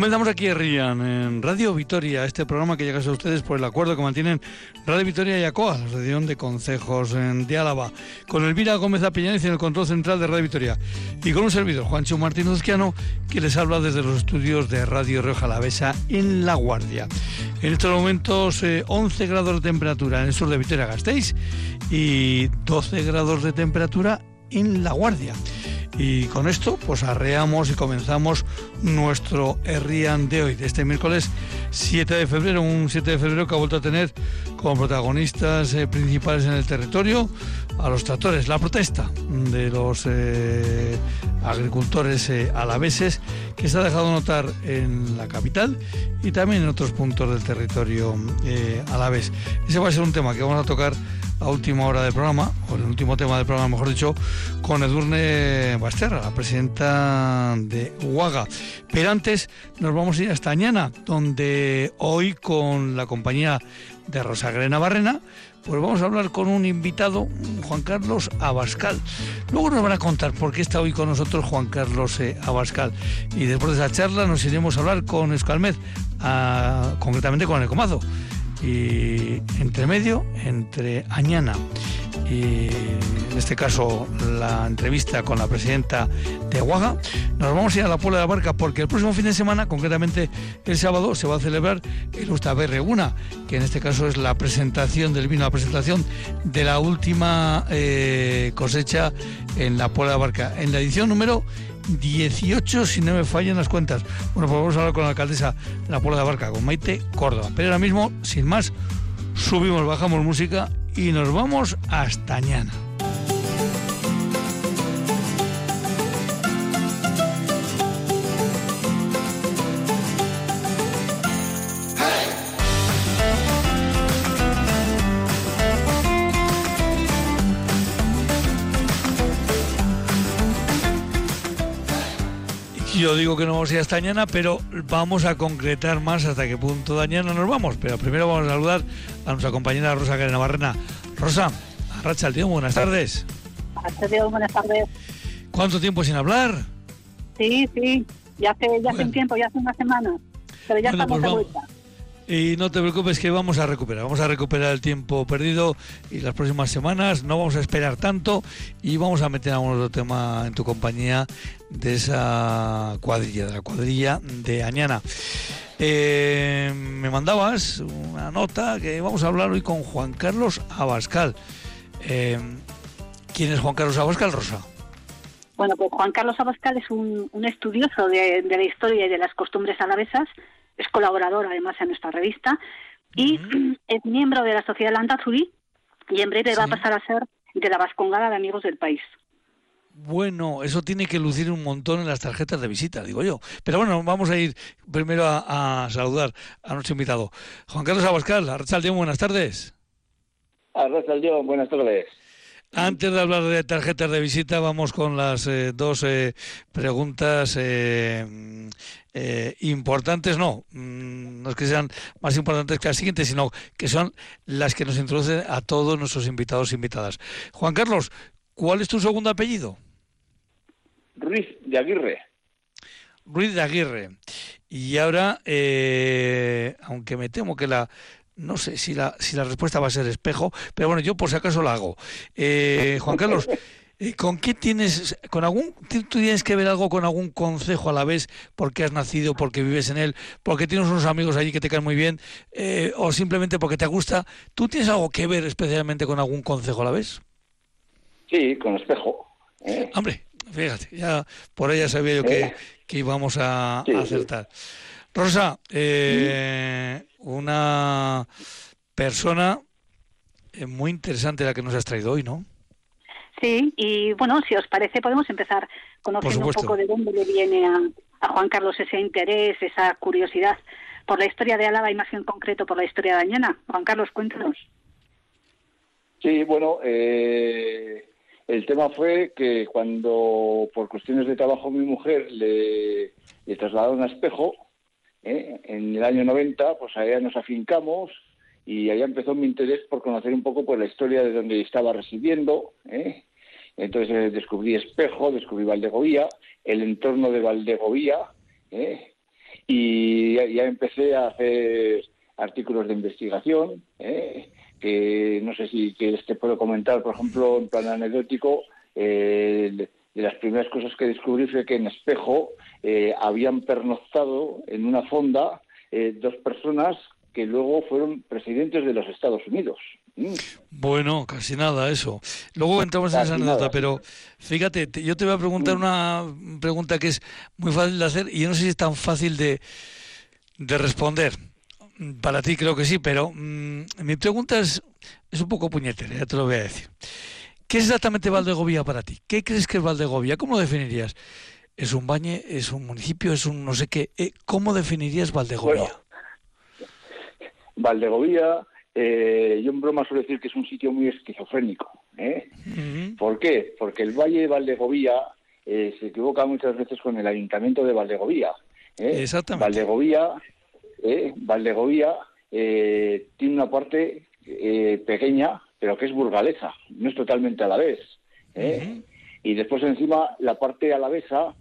Comenzamos aquí en Radio Vitoria, este programa que llega a ustedes por el acuerdo que mantienen Radio Vitoria y ACOA, la Asociación de Concejos de Álava, con Elvira Gómez Apiñanez en el control central de Radio Vitoria y con un servidor, Juancho Martínez Osquiano, que les habla desde los estudios de Radio Rioja Alavesa en La Guardia. En estos momentos 11 eh, grados de temperatura en el sur de Vitoria-Gasteiz y 12 grados de temperatura en La Guardia. Y con esto, pues arreamos y comenzamos nuestro Herrian de hoy, de este miércoles 7 de febrero, un 7 de febrero que ha vuelto a tener como protagonistas eh, principales en el territorio a los tractores, la protesta de los eh, agricultores eh, alaveses que se ha dejado notar en la capital y también en otros puntos del territorio alavés. Ese va a ser un tema que vamos a tocar a última hora del programa, o el último tema del programa, mejor dicho, con Edurne Basterra, la presidenta de UAGA. Pero antes nos vamos a ir hasta Añana, donde hoy con la compañía de Rosagrena Barrena, pues vamos a hablar con un invitado, Juan Carlos Abascal. Luego nos van a contar por qué está hoy con nosotros Juan Carlos eh, Abascal. Y después de esa charla nos iremos a hablar con Escalmed, concretamente con el Comazo y entre medio, entre Añana. Y en este caso la entrevista con la presidenta de Guaga, nos vamos a ir a la Puebla de la Barca porque el próximo fin de semana, concretamente el sábado, se va a celebrar el Ustaberre Una, que en este caso es la presentación del vino, la presentación de la última eh, cosecha en la Puebla de la Barca, en la edición número 18, si no me fallan las cuentas. Bueno, pues vamos a hablar con la alcaldesa de la Puebla de Barca, con Maite Córdoba. Pero ahora mismo, sin más, subimos, bajamos música y nos vamos hasta mañana. Yo digo que no vamos a ir hasta mañana, pero vamos a concretar más hasta qué punto mañana nos vamos. Pero primero vamos a saludar a nuestra compañera Rosa Carena Barrena. Rosa, Arracha el tío, buenas tardes. Buenas tardes. ¿Cuánto tiempo sin hablar? Sí, sí, ya hace, ya hace un tiempo, ya hace una semana. Pero ya estamos pues de vuelta. Y no te preocupes que vamos a recuperar, vamos a recuperar el tiempo perdido y las próximas semanas no vamos a esperar tanto y vamos a meter a un otro tema en tu compañía de esa cuadrilla, de la cuadrilla de Añana. Eh, me mandabas una nota que vamos a hablar hoy con Juan Carlos Abascal. Eh, ¿Quién es Juan Carlos Abascal, Rosa? Bueno, pues Juan Carlos Abascal es un, estudioso de, de, la historia y de las costumbres alavesas es colaborador además en nuestra revista y es miembro de la Sociedad Landazuri y en breve va a pasar a ser de la Vascongada de Amigos del País. Bueno, eso tiene que lucir un montón en las tarjetas de visita, digo yo. Pero bueno, vamos a ir primero a, saludar a nuestro invitado. Juan Carlos Abascal, Arrachaldeón, buenas tardes. Arrachaldeón, buenas tardes. Antes de hablar de tarjetas de visita, vamos con las eh, dos eh, preguntas eh, importantes, no, mm, no es que sean más importantes que las siguientes, sino que son las que nos introducen a todos nuestros invitados e invitadas. Juan Carlos, ¿cuál es tu segundo apellido? Ruiz de Aguirre. Ruiz de Aguirre. Y ahora, aunque me temo que la no sé si la, si la respuesta va a ser espejo, pero bueno, yo por si acaso la hago. Eh, Juan Carlos, eh, ¿con qué tienes, con algún, tú tienes que ver algo con algún consejo a la vez porque has nacido, porque vives en él, porque tienes unos amigos allí que te caen muy bien, eh, o simplemente porque te gusta? ¿Tú tienes algo que ver especialmente con algún consejo a la vez? Sí, con espejo. Hombre, fíjate, ya por ella sabía yo que, que íbamos a, acertar. Rosa, eh, una persona eh, muy interesante la que nos has traído hoy, ¿no? Sí, y bueno, si os parece, podemos empezar conociendo un poco de dónde le viene a, Juan Carlos ese interés, esa curiosidad por la historia de Álava y más en concreto por la historia de Añana. Juan Carlos, cuéntanos. Sí, bueno, eh, el tema fue que cuando por cuestiones de trabajo mi mujer le, le trasladaron a Espejo, ¿eh? En el año 90, pues allá nos afincamos y allá empezó mi interés por conocer un poco pues, la historia de donde estaba residiendo. ¿eh? Entonces eh, descubrí Espejo, descubrí Valdegovía, el entorno de Valdegovía, y ya, empecé a hacer artículos de investigación, que no sé si que te puedo comentar, por ejemplo, en plan anecdótico, eh, de las primeras cosas que descubrí fue que en Espejo eh, habían pernoctado en una fonda dos personas que luego fueron presidentes de los Estados Unidos. Mm. Bueno, casi nada eso. Luego entramos en esa anécdota, pero fíjate, yo te voy a preguntar mm. una pregunta que es muy fácil de hacer y yo no sé si es tan fácil de, de responder. Para ti creo que sí, pero mm, mi pregunta es, es un poco puñetera, ya te lo voy a decir. ¿Qué es exactamente Valdegovía para ti? ¿Qué crees que es Valdegovía? ¿Cómo lo definirías? ¿Es un bañe? ¿Es un municipio? ¿Es un no sé qué? Eh, ¿Cómo definirías Valdegovía? Valdegovía, eh, yo en broma suelo decir que es un sitio muy esquizofrénico. ¿eh? ¿Por qué? Porque el Valle de Valdegovía eh, se equivoca muchas veces con el Ayuntamiento de Valdegovía. ¿eh? Exactamente. Valdegovía, ¿eh? Valdegovía tiene una parte pequeña, pero que es burgalesa, no es totalmente a la vez. Y después encima la parte alavesa,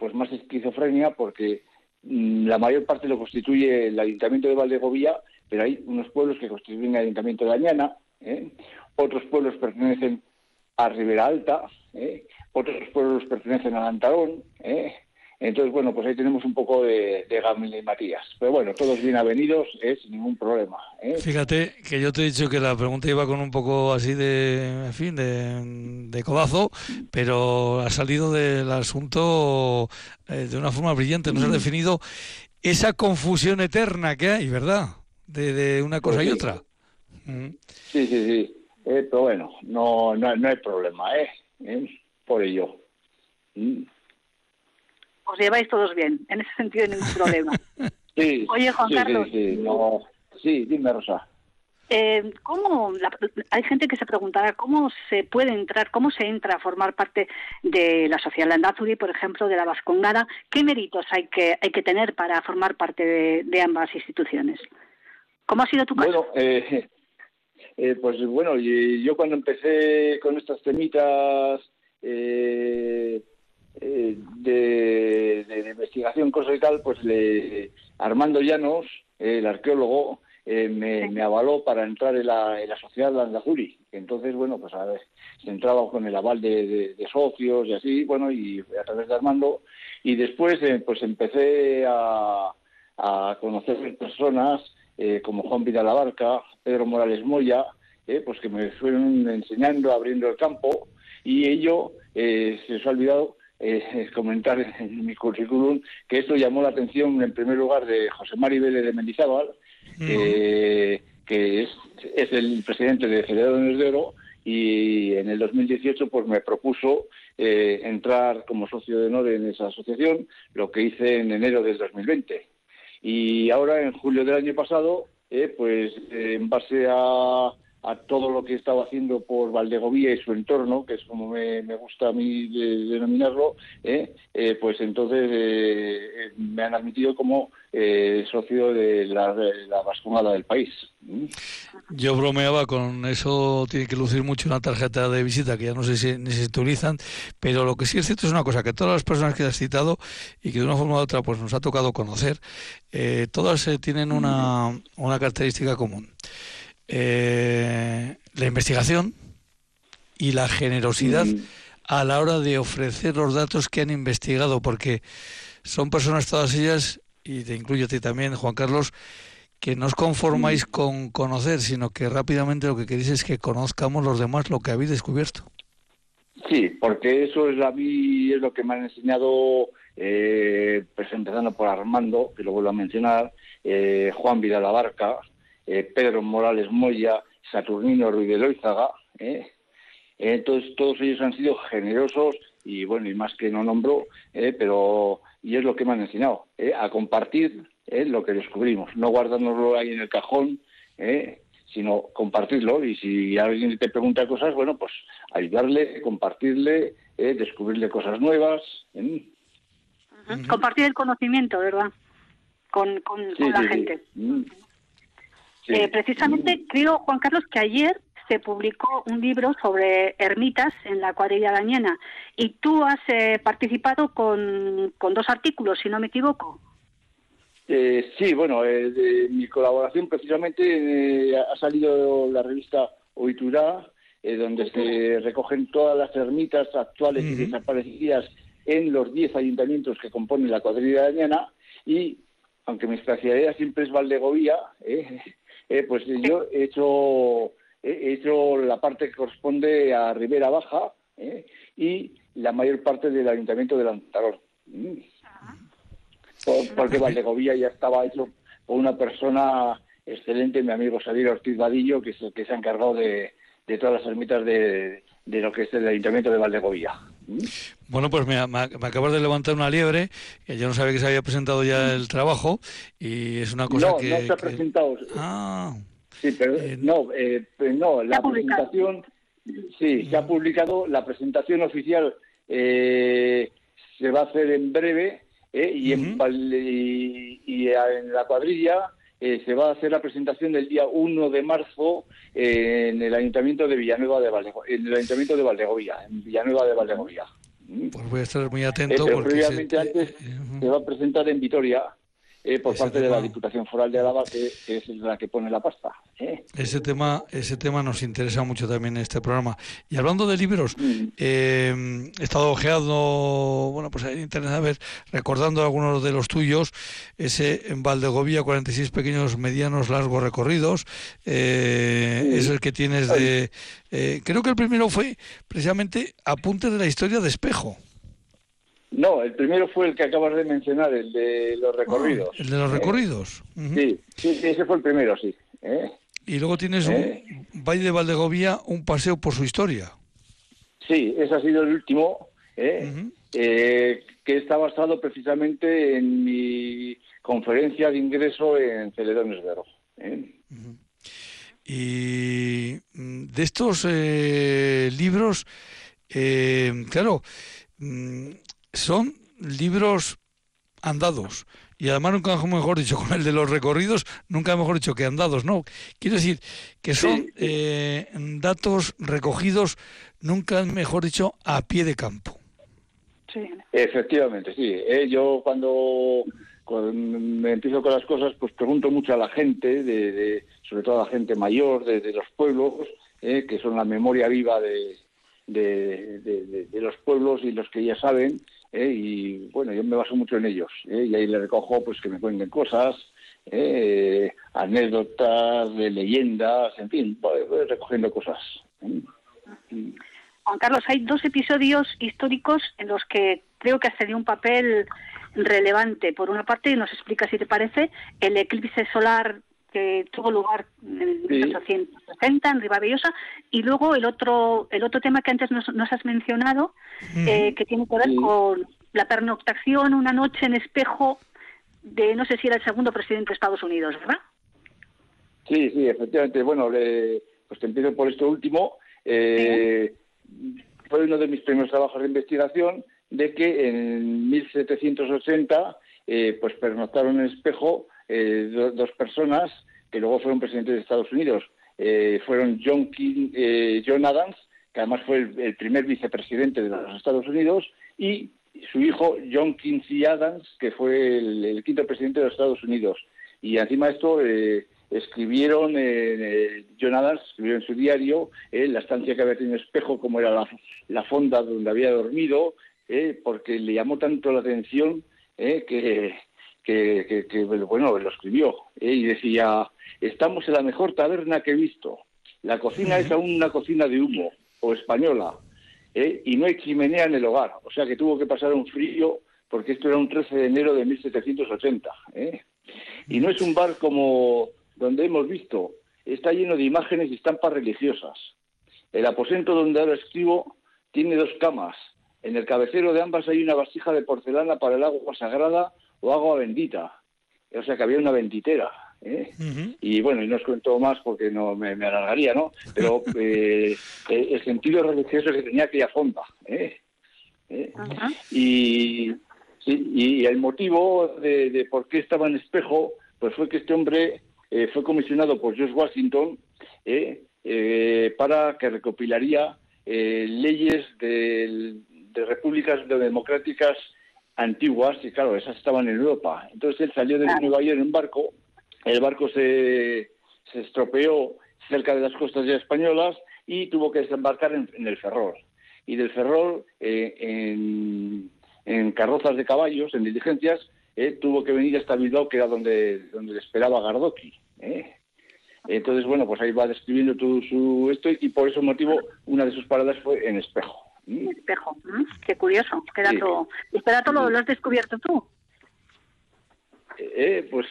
pues más esquizofrenia porque mm, la mayor parte lo constituye el Ayuntamiento de Valdegovía pero hay unos pueblos que constituyen el Ayuntamiento de Añana, ¿eh? otros pueblos pertenecen a Ribera Alta, ¿eh? otros pueblos pertenecen a Lantarón, ¿eh? Entonces, bueno, pues ahí tenemos un poco de, de Gamil y Matías. Pero bueno, todos bien avenidos, es sin ningún problema. Fíjate que yo te he dicho que la pregunta iba con un poco así de, en fin, de, de codazo, pero ha salido del asunto de una forma brillante. Nos ha mm. definido esa confusión eterna que hay, ¿verdad? de, una cosa y pues otra. Mm. Sí, sí, sí. Eh, pero bueno, no, no, hay problema, ¿eh? ¿Eh? Por ello. Mm. Os lleváis todos bien, en ese sentido ningún problema. sí, Oye, Juan Carlos. Sí, no, sí, dime, Rosa. Eh, ¿cómo hay gente que se preguntará cómo se puede entrar, cómo se entra a formar parte de la Sociedad Landazuri, por ejemplo, de la Vascongada? ¿Qué méritos hay que hay que tener para formar parte de ambas instituciones? ¿Cómo ha sido tu caso? Bueno, eh, eh, pues bueno, yo cuando empecé con estas temitas eh, de, investigación, cosas y tal, pues le, Armando Llanos, el arqueólogo, me, avaló para entrar en la, en la sociedad Landazuri. Entonces, bueno, pues a ver, se entraba con el aval de, socios y así, bueno, y a través de Armando. Y después, pues empecé a, a conocer personas eh, como Juan Vidal Abarca, Pedro Morales Moya, eh, pues que me fueron enseñando, abriendo el campo, y ello eh, se os ha olvidado comentar en mi currículum que esto llamó la atención en primer lugar de José Mari Vélez de Mendizábal, que es, es, el presidente de Federaciones de Oro, y en el 2018 pues me propuso entrar como socio de honor en esa asociación, lo que hice en enero del 2020. Y ahora, en julio del año pasado, eh, pues en base a, todo lo que he estado haciendo por Valdegovía y su entorno, que es como me, gusta a mí denominarlo, eh, eh, pues entonces me han admitido como socio de la, de la del país. Yo bromeaba con eso, tiene que lucir mucho una tarjeta de visita que ya no sé si, ni se utilizan, pero lo que sí es cierto es una cosa, que todas las personas que has citado y que de una forma u otra pues nos ha tocado conocer, eh, todas eh, tienen una, una, característica común. Eh, la investigación y la generosidad a la hora de ofrecer los datos que han investigado, porque son personas todas ellas, y te incluyo a ti también, Juan Carlos, que no os conformáis con conocer, sino que rápidamente lo que queréis es que conozcamos los demás lo que habéis descubierto. Sí, porque eso es a mí es lo que me han enseñado, eh, pues empezando por Armando, que lo vuelvo a mencionar, eh, Juan Vidal Abarca, eh, Pedro Morales Moya, Saturnino Ruiz de Loizaga. Eh. Entonces todos ellos han sido generosos y bueno, y más que no nombro, pero y es lo que me han enseñado, a compartir lo que descubrimos, no guardárnoslo ahí en el cajón, sino compartirlo. Y si alguien te pregunta cosas, bueno, pues ayudarle, compartirle, eh, descubrirle cosas nuevas. Compartir el conocimiento, ¿verdad? Con, con, la gente. Mm. Eh, precisamente creo, Juan Carlos, que ayer se publicó un libro sobre ermitas en la cuadrilla dañena y tú has eh, participado con, con dos artículos, si no me equivoco. Eh, sí, bueno, eh, mi colaboración precisamente eh, ha salido la revista Oiturá, donde se recogen todas las ermitas actuales y desaparecidas en los 10 ayuntamientos que componen la cuadrilla de Añana y, aunque mi especialidad siempre es Valdegovía, pues yo he hecho, he hecho la parte que corresponde a Ribera Baja y la mayor parte del ayuntamiento de Lantarón. Mm porque Valdegovía ya estaba hecho por una persona excelente, mi amigo Xavier Ortiz Vadillo, que, que se ha encargado de, todas las ermitas de, lo que es el Ayuntamiento de Valdegovía. Bueno, pues me, me, acabas de levantar una liebre, que yo no sabía que se había presentado ya el trabajo, y es una cosa que... No, no se ha presentado. Ah. Sí, pero eh, no, eh, no, la presentación... Sí, se ha mm. publicado, la presentación oficial eh, se va a hacer en breve, ¿eh? y, en, la cuadrilla eh, se va a hacer la presentación del día 1 de marzo eh, en el Ayuntamiento de Villanueva de Valdegovía, en el Ayuntamiento de Valdegovía, en Villanueva de Valdegovía. Pues voy a estar muy atento. porque previamente antes se va a presentar en Vitoria eh, por parte de la Diputación Foral de Álava, que, es la que pone la pasta. ¿eh? Ese tema ese tema nos interesa mucho también en este programa. Y hablando de libros, mm. eh, he estado ojeando, bueno, pues en internet, a ver, recordando algunos de los tuyos, ese en Valdegovía, 46 pequeños, medianos, largos recorridos, es el que tienes de... creo que el primero fue precisamente Apuntes de la historia de Espejo. No, el primero fue el que acabas de mencionar, el de los recorridos. Ah, el de los recorridos. sí, sí, ese fue el primero, sí. ¿eh? Y luego tienes un ¿Eh? Valle de Valdegovía, un paseo por su historia. Sí, ese ha sido el último, ¿eh? que está basado precisamente en mi conferencia de ingreso en Celedones de Rojo. Y mm, de estos libros, claro, mm, son libros andados. Y además nunca mejor dicho, con el de los recorridos, nunca mejor dicho que andados, ¿no? Quiero decir que son eh, datos recogidos, nunca mejor dicho, a pie de campo. Sí. Efectivamente, sí. Eh, yo cuando, me empiezo con las cosas, pues pregunto mucho a la gente, de, sobre todo a la gente mayor de, los pueblos, eh, que son la memoria viva de, de, los pueblos y los que ya saben, ¿eh? y bueno, yo me baso mucho en ellos, ¿eh? y ahí le recojo pues que me cuenten cosas, ¿eh? anécdotas, de leyendas, en fin, voy, recogiendo cosas. Juan Carlos, hay dos episodios históricos en los que creo que has tenido un papel relevante. Por una parte, nos explica si te parece, el eclipse solar que tuvo lugar en 1860 en Ribavellosa y luego el otro el otro tema que antes nos, has mencionado eh, que tiene que ver con la pernoctación una noche en espejo de no sé si era el segundo presidente de Estados Unidos verdad sí sí efectivamente. Bueno pues te empiezo por esto último. Eh, fue uno de mis primeros trabajos de investigación de que en 1780 eh, pues pernoctaron en espejo eh, dos personas que luego fueron presidentes de Estados Unidos. Eh, fueron John, King, eh, John Adams, que además fue el, primer vicepresidente de los Estados Unidos, y su hijo John Quincy Adams, que fue el, quinto presidente de los Estados Unidos. Y encima de esto escribieron, John Adams escribió en su diario la estancia que había tenido espejo, como era la, la fonda donde había dormido, porque le llamó tanto la atención que que, bueno, lo escribió ¿eh? y decía, estamos en la mejor taberna que he visto. La cocina es aún una cocina de humo o española ¿eh? y no hay chimenea en el hogar. O sea que tuvo que pasar un frío porque esto era un 13 de enero de 1780. ¿eh? Y no es un bar como donde hemos visto. Está lleno de imágenes y estampas religiosas. El aposento donde ahora escribo tiene dos camas. En el cabecero de ambas hay una vasija de porcelana para el agua sagrada o agua bendita. O sea que había una benditera. ¿eh? Y bueno, y no os cuento más porque no me, alargaría, ¿no? Pero eh, el sentido religioso que tenía aquella fonda. ¿eh? ¿Eh? Y, y el motivo de, por qué estaba en espejo, pues fue que este hombre fue comisionado por George Washington para que recopilaría leyes de, de repúblicas democráticas antiguas, y claro, esas estaban en Europa. Entonces él salió de Nueva York en un barco, el barco se, se estropeó cerca de las costas ya españolas y tuvo que desembarcar en, el Ferrol. Y del Ferrol, eh, en, en, carrozas de caballos, en diligencias, eh, tuvo que venir hasta Bilbao, que era donde, donde le esperaba Gardoki. Eh. Entonces, bueno, pues ahí va describiendo todo su esto y por ese motivo una de sus paradas fue en Espejo. ¿Mm? Espejo, ¿Mm? qué curioso, qué dato. Este dato lo, has descubierto tú. Eh, pues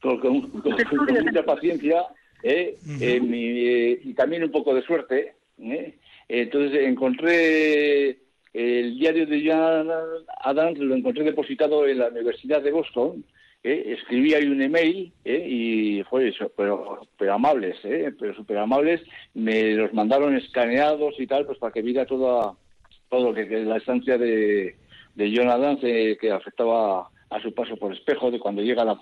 con, mucha paciencia eh, eh, y también un poco de suerte. Entonces encontré el diario de John Adams, lo encontré depositado en la Universidad de Boston ¿eh? escribí ahí un email ¿eh? y fue eso, pero, pero amables, ¿eh? pero súper amables, me los mandaron escaneados y tal, pues para que viera toda, todo lo que, la estancia de, de Jonathan que afectaba a su paso por espejo, de cuando llega a la,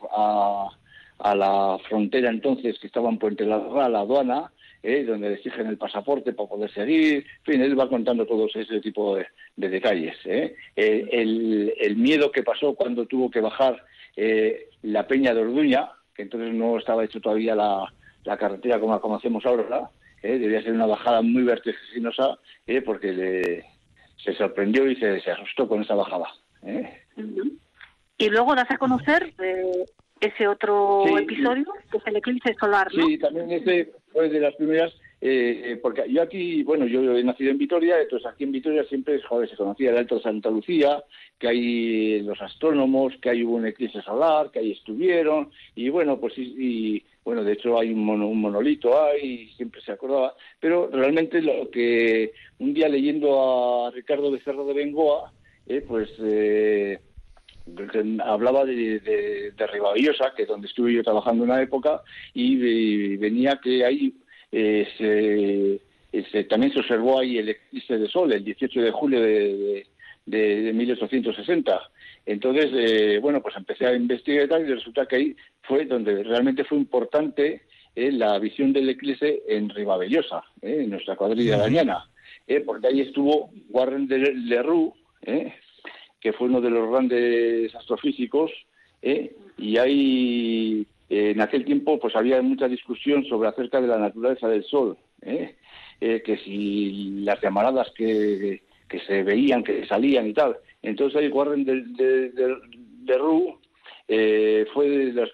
a, la frontera entonces que estaba en Puente la aduana, ¿eh? donde le exigen el pasaporte para poder seguir. En fin, él va contando todos ese tipo de, detalles. ¿eh? El, el, miedo que pasó cuando tuvo que bajar eh, la Peña de Orduña, que entonces no estaba hecho todavía la, carretera como la conocemos ahora, ¿eh? debía ser una bajada muy vertiginosa, ¿eh? porque le, se sorprendió y se, asustó con esa bajada. ¿eh? Y luego das a conocer ese otro episodio, que es el eclipse solar, ¿no? Sí, también ese fue de las primeras eh, porque yo aquí, bueno, yo he nacido en Vitoria, entonces aquí en Vitoria siempre joder, se conocía el Alto Santa Lucía, que hay los astrónomos, que hay un eclipse solar, que ahí estuvieron, y bueno, pues y, bueno, de hecho hay un, monolito ahí, siempre se acordaba, pero realmente lo que un día leyendo a Ricardo Becerra de Bengoa, eh, pues eh, hablaba de, de, de que es donde estuve yo trabajando en una época, y venía que hay eh, se, también se observó ahí el eclipse de sol el 18 de julio de, de, 1860. Entonces, eh, bueno, pues empecé a investigar y tal, y resulta que ahí fue donde realmente fue importante eh, la visión del eclipse en Ribavellosa, eh, en nuestra cuadrilla de mañana, porque ahí estuvo Warren de Leroux, que fue uno de los grandes astrofísicos, y ahí en aquel tiempo pues había mucha discusión sobre acerca de la naturaleza del Sol, ¿eh? Eh, que si las llamaradas que, que, se veían, que salían y tal. Entonces ahí Warren de, de, de, eh, fue de los,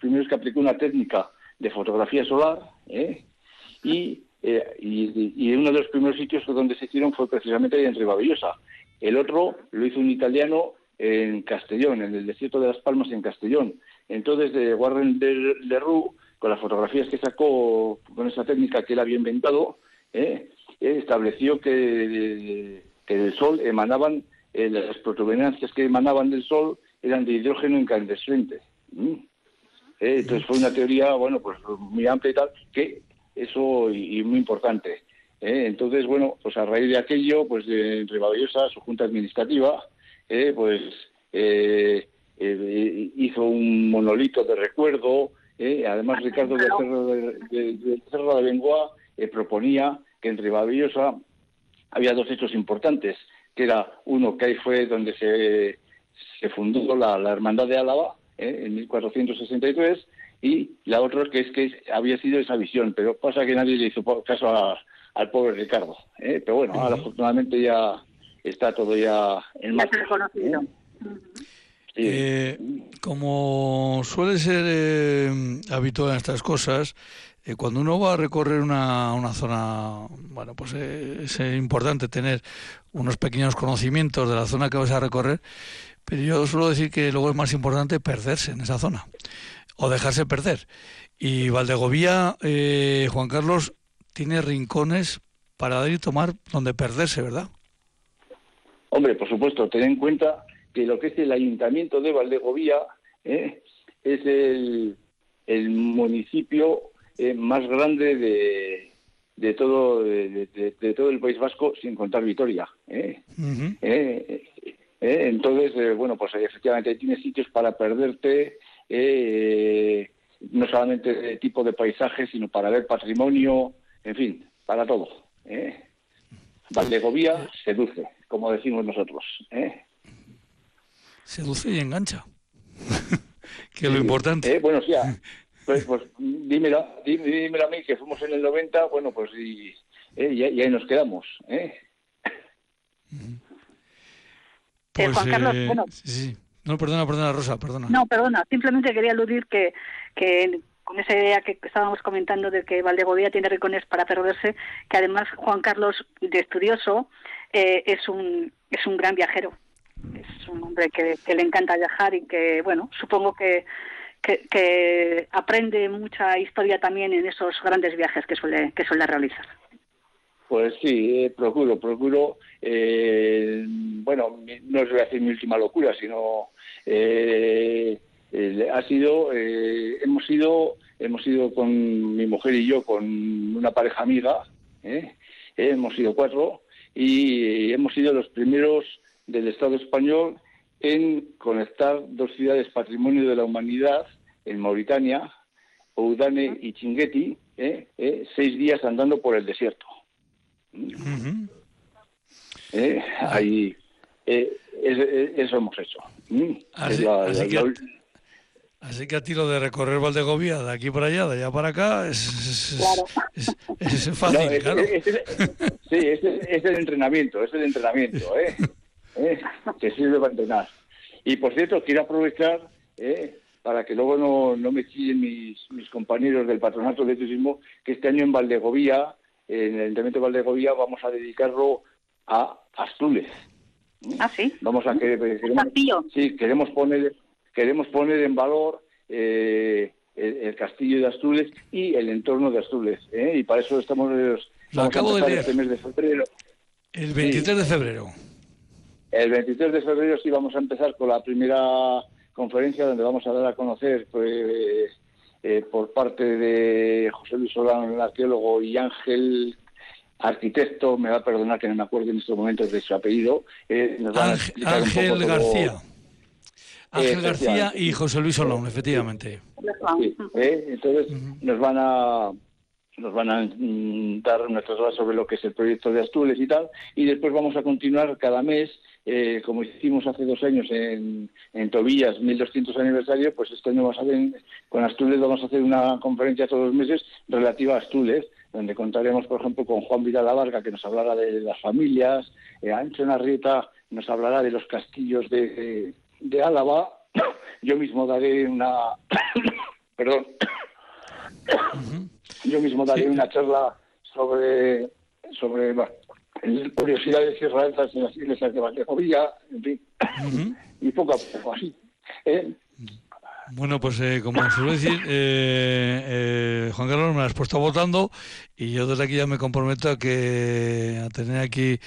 primeros que aplicó una técnica de fotografía solar y, y, uno de los primeros sitios donde se hicieron fue precisamente en Ribavillosa. El otro lo hizo un italiano en Castellón, en el desierto de las Palmas en Castellón. Entonces, de Warren de Leroux, con las fotografías que sacó con esa técnica que él había inventado, ¿eh? estableció que, que, del Sol emanaban, eh, las protuberancias que emanaban del Sol eran de hidrógeno incandescente. ¿eh? Entonces fue una teoría, bueno, pues muy amplia y tal, que eso y, muy importante. Entonces, bueno, pues a raíz de aquello, pues de Ribavillosa, su junta administrativa, pues eh, hizo un monolito de recuerdo. Eh, además, Ricardo de Cerro de, Cerro de Bengoa eh, proponía que en Ribavillosa había dos hechos importantes, que era uno que ahí fue donde se, se fundó la, Hermandad de Álava en 1463 y la otra que es que había sido esa visión, pero pasa que nadie le hizo caso al pobre Ricardo. Pero bueno, ahora afortunadamente ya está todo ya en marcha. Eh, como suele ser eh, habitual en estas cosas, eh, cuando uno va a recorrer una, una zona, bueno, pues es importante tener unos pequeños conocimientos de la zona que vas a recorrer, pero yo suelo decir que luego es más importante perderse en esa zona o dejarse perder. Y Valdegovía, Juan Carlos, tiene rincones para ir y tomar donde perderse, ¿verdad? Hombre, por supuesto, ten en cuenta que lo que es el ayuntamiento de Valdegovía ¿eh? es el, el municipio eh, más grande de, de todo de, todo el País Vasco sin contar Vitoria. ¿eh? entonces, bueno, pues efectivamente tiene sitios para perderte, no solamente de tipo de paisaje, sino para ver patrimonio, en fin, para todo. Valdegovía seduce, como decimos nosotros. ¿eh? Seduce y engancha. que es lo importante. Eh, bueno, sí, pues, pues dímelo, dímelo, a mí, que fuimos en el 90, bueno, pues y, eh, y, ahí nos quedamos. ¿eh? Pues, Juan Carlos, bueno. Sí, No, perdona, perdona, Rosa, perdona. No, perdona, simplemente quería aludir que, que con esa idea que estábamos comentando de que Valdegovía tiene rincones para perderse, que además Juan Carlos, de estudioso, eh, es, un, es un gran viajero. Es un hombre que, le encanta viajar y que, bueno, supongo que, que, aprende mucha historia también en esos grandes viajes que suele, que suele realizar. Pues sí, eh, procuro, procuro. Eh, bueno, no es decir mi última locura, sino eh, ha sido, eh, hemos ido, hemos ido con mi mujer y yo con una pareja amiga, ¿eh? hemos ido cuatro y hemos sido los primeros del Estado español en conectar dos ciudades patrimonio de la humanidad en Mauritania, Oudane y Chinguetti, seis días andando por el desierto. ahí, eso hemos hecho. Así, Así que a ti lo de recorrer Valdegovía de aquí para allá, de allá para acá, es, es, fácil, claro. sí, es, el entrenamiento, es el entrenamiento, ¿eh? ¿Eh? Que sirve para entrenar. Y por cierto, quiero aprovechar, ¿eh? para que luego no, no me chillen mis, mis compañeros del Patronato de Turismo, que este año en Valdegovía, en el Ayuntamiento de Valdegovía, vamos a dedicarlo a Astules. Ah, sí. Vamos a que sí, queremos poner queremos poner en valor eh, el, castillo de Astules y el entorno de Astules. ¿eh? Y para eso estamos, Lo acabo de leer. este mes de febrero. El 23 de febrero. El 23 de febrero sí vamos a empezar con la primera conferencia donde vamos a dar a conocer pues, eh, por parte de José Luis Solano, el arqueólogo, y Ángel arquitecto, me va a perdonar que no me acuerdo en estos momentos de su apellido. Ángel, García. Ángel García y José Luis Olón, efectivamente. ¿eh? entonces nos van a nos van a mm, dar una trasvase sobre lo que es el proyecto de Astules y tal, y después vamos a continuar cada mes, eh, como hicimos hace dos años en, en Tobillas, 1200 aniversario, pues este año vamos a hacer, con Astules vamos a hacer una conferencia todos los meses relativa a Astules, donde contaremos, por ejemplo, con Juan Vidal Abarca, que nos hablará de las familias, eh, Ancho Narrieta nos hablará de los castillos de, de Álava, yo mismo daré una, perdón, yo mismo daré una charla sobre sobre curiosidades israelíes en las iglesias de Valdegovilla, en fin, y poco a poco así. ¿eh? Bueno, pues eh, como suelo decir, eh, eh, Juan Carlos, me has puesto votando y yo desde aquí ya me comprometo a que a tener aquí,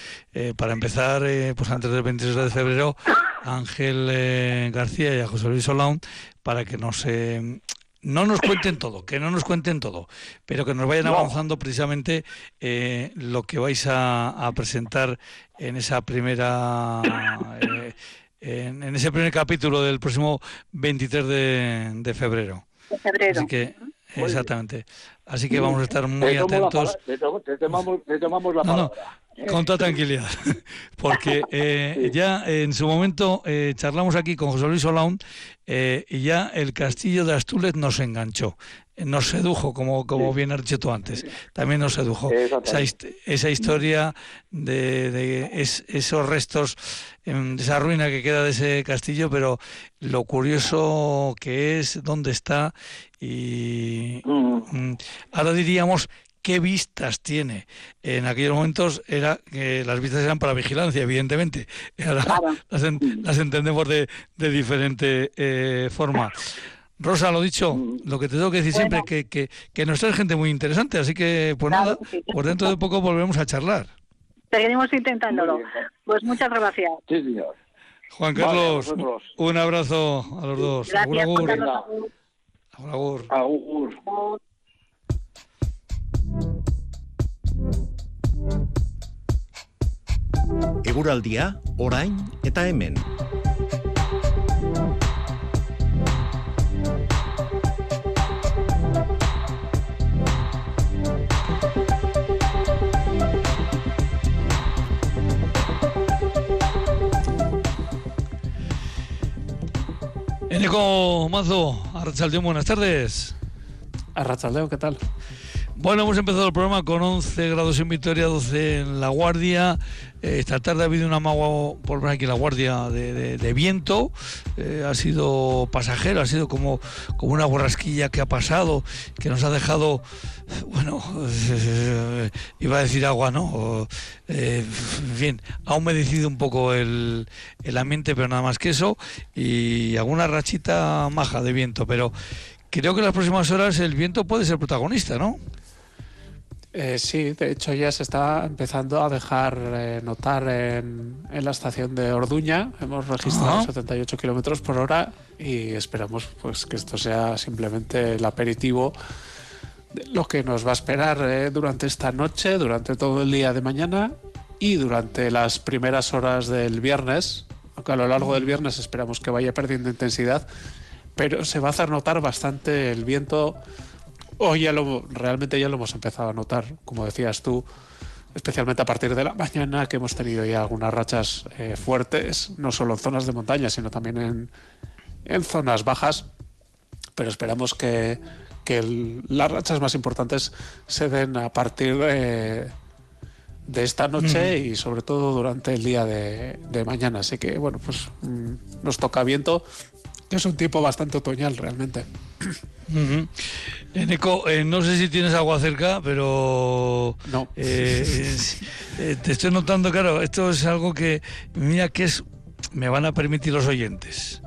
para empezar, pues antes del 23 de febrero, a Ángel García y a José Luis Solán para que nos no nos cuenten todo, que no nos cuenten todo, pero que nos vayan avanzando precisamente lo que vais a, presentar en esa primera en, ese primer capítulo del próximo 23 de, febrero. De febrero. Así que, exactamente. Así que vamos a estar muy atentos. Te, tomamos, la palabra. Con toda tranquilidad, porque eh, ya en su momento eh, charlamos aquí con José Luis Olaun eh, y ya el castillo de Astules nos enganchó, nos sedujo, como, como bien has dicho tú antes, también nos sedujo. Esa, esa, historia de, de esos restos, em, esa ruina que queda de ese castillo, pero lo curioso que es, dónde está y mm, ahora diríamos qué vistas tiene. En aquellos momentos era que las vistas eran para vigilancia, evidentemente. Ahora las, entendemos de, de diferente eh, forma. Rosa, lo dicho, lo que te tengo que decir siempre es que, que, que nos trae gente muy interesante, así que pues nada, por dentro de poco volvemos a charlar. Seguiremos intentándolo. Pues muchas gracias. Sí, señor. Juan Carlos, un abrazo a los dos. Gracias, agur, agur. Agur. agur. Eguraldia, orain eta hemen. Eneco Mazo, Arrachaldeón, buenas tardes. Arrachaldeón, ¿qué tal? Bueno, hemos empezado el programa con 11 grados en Vitoria, 12 en La Guardia. Eh, esta tarde ha habido una magua por aquí en La Guardia de, viento. Eh, ha sido pasajero, ha sido como, como una borrasquilla que ha pasado, que nos ha dejado, bueno, iba a decir agua, ¿no? Eh, bien, ha humedecido un poco el, el ambiente, pero nada más que eso. Y alguna rachita maja de viento, pero creo que en las próximas horas el viento puede ser protagonista, ¿no? Eh, sí, de hecho ya se está empezando a dejar eh, notar en, la estación de Orduña. Hemos registrado 78 kilómetros por hora y esperamos pues que esto sea simplemente el aperitivo de lo que nos va a esperar eh, durante esta noche, durante todo el día de mañana y durante las primeras horas del viernes. Aunque a lo largo del viernes esperamos que vaya perdiendo intensidad, pero se va a hacer notar bastante el viento Hoy ya lo, realmente ya lo hemos empezado a notar, como decías tú, especialmente a partir de la mañana, que hemos tenido ya algunas rachas eh, fuertes, no solo en zonas de montaña, sino también en, en zonas bajas. Pero esperamos que, que las rachas más importantes se den a partir de, de esta noche y sobre todo durante el día de, de mañana. Así que, bueno, pues mm, nos toca viento, que es un tiempo bastante otoñal realmente. Eh, no sé si tienes agua cerca, pero no. Eh, te estoy notando, claro, esto es algo que, mira que es, me van a permitir los oyentes,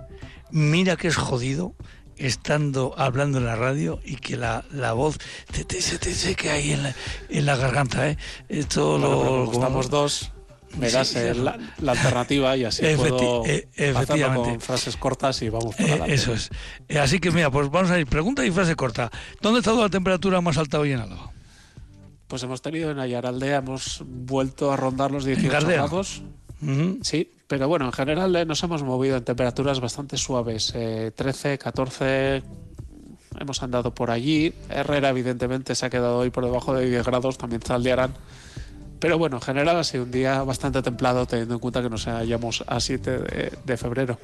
mira que es jodido estando hablando en la radio y que la, la voz te, te, se te seque ahí en la, en la garganta, ¿eh? Esto lo... Estamos dos me das la, alternativa y así puedo e, hacerlo con frases cortas y vamos por eh, Eso es. Eh, así que mira, pues vamos a ir. Pregunta y frase corta. ¿Dónde ha estado la temperatura más alta hoy en Álava? Pues hemos tenido en Ayaraldea, hemos vuelto a rondar los 18 grados. Sí, pero bueno, en general eh, nos hemos movido en temperaturas bastante suaves. 13, 14, hemos andado por allí. Herrera, evidentemente, se ha quedado hoy por debajo de 10 grados, también Zaldiarán pero bueno, en general ha sido un día bastante templado teniendo en cuenta que nos hallamos a 7 de, febrero.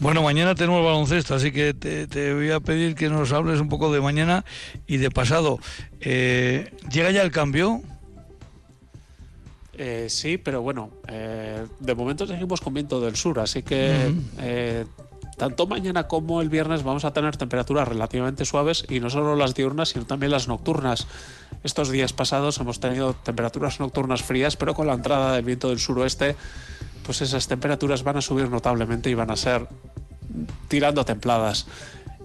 Bueno, mañana tenemos baloncesto, así que te, voy a pedir que nos hables un poco de mañana y de pasado. Eh, ¿Llega ya el cambio? Eh, sí, pero bueno, eh, de momento seguimos con viento del sur, así que tanto mañana como el viernes vamos a tener temperaturas relativamente suaves y no solo las diurnas, sino también las nocturnas. Estos días pasados hemos tenido temperaturas nocturnas frías, pero con la entrada del viento del suroeste, pues esas temperaturas van a subir notablemente y van a ser tirando templadas.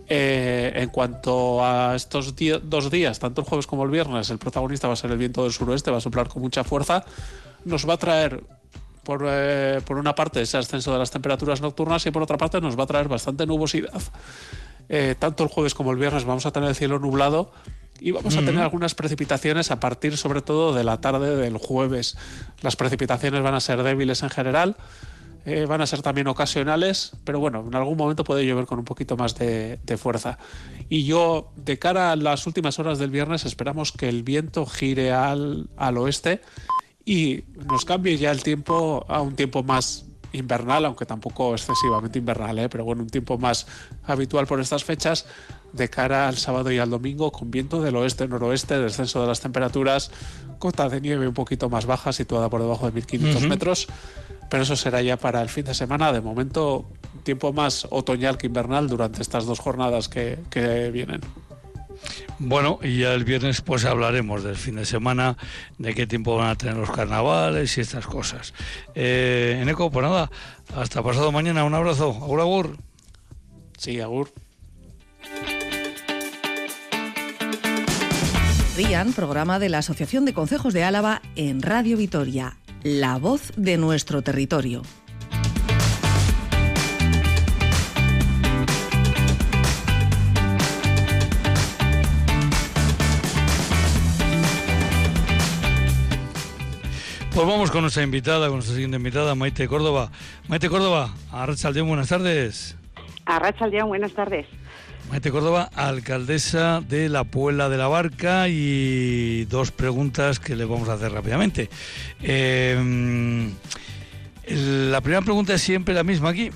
Eh, en cuanto a estos dos días, tanto el jueves como el viernes, el protagonista va a ser el viento del suroeste, va a soplar con mucha fuerza, nos va a traer eh, por, una parte ese ascenso de las temperaturas nocturnas y por otra parte nos va a traer bastante nubosidad. Eh, tanto el jueves como el viernes vamos a tener el cielo nublado y vamos a tener algunas precipitaciones a partir sobre todo de la tarde del jueves. Las precipitaciones van a ser débiles en general, eh, van a ser también ocasionales, pero bueno, en algún momento puede llover con un poquito más de, de, fuerza. Y yo, de cara a las últimas horas del viernes, esperamos que el viento gire al, al oeste y nos cambie ya el tiempo a un tiempo más invernal, aunque tampoco excesivamente invernal, ¿eh? pero bueno, un tiempo más habitual por estas fechas de cara al sábado y al domingo con viento del oeste-noroeste, descenso de las temperaturas, cota de nieve un poquito más baja, situada por debajo de 1500 metros, pero eso será ya para el fin de semana. De momento, tiempo más otoñal que invernal durante estas dos jornadas que, que vienen. Bueno, y ya el viernes pues hablaremos del fin de semana, de qué tiempo van a tener los carnavales y estas cosas. Eh, Eneco, pues nada, hasta pasado mañana, un abrazo. Agur, agur. Sí, agur. Rían, programa de la Asociación de Concejos de Álava en Radio Vitoria, la voz de nuestro territorio. Pues vamos con nuestra invitada, con nuestra siguiente invitada, Maite Córdoba. Maite Córdoba, Arrachaldeón, buenas tardes. Arrachaldeón, buenas tardes. Maite Córdoba, alcaldesa de la Puebla de la Barca y dos preguntas que le vamos a hacer rápidamente. Eh, la primera pregunta es siempre la misma aquí.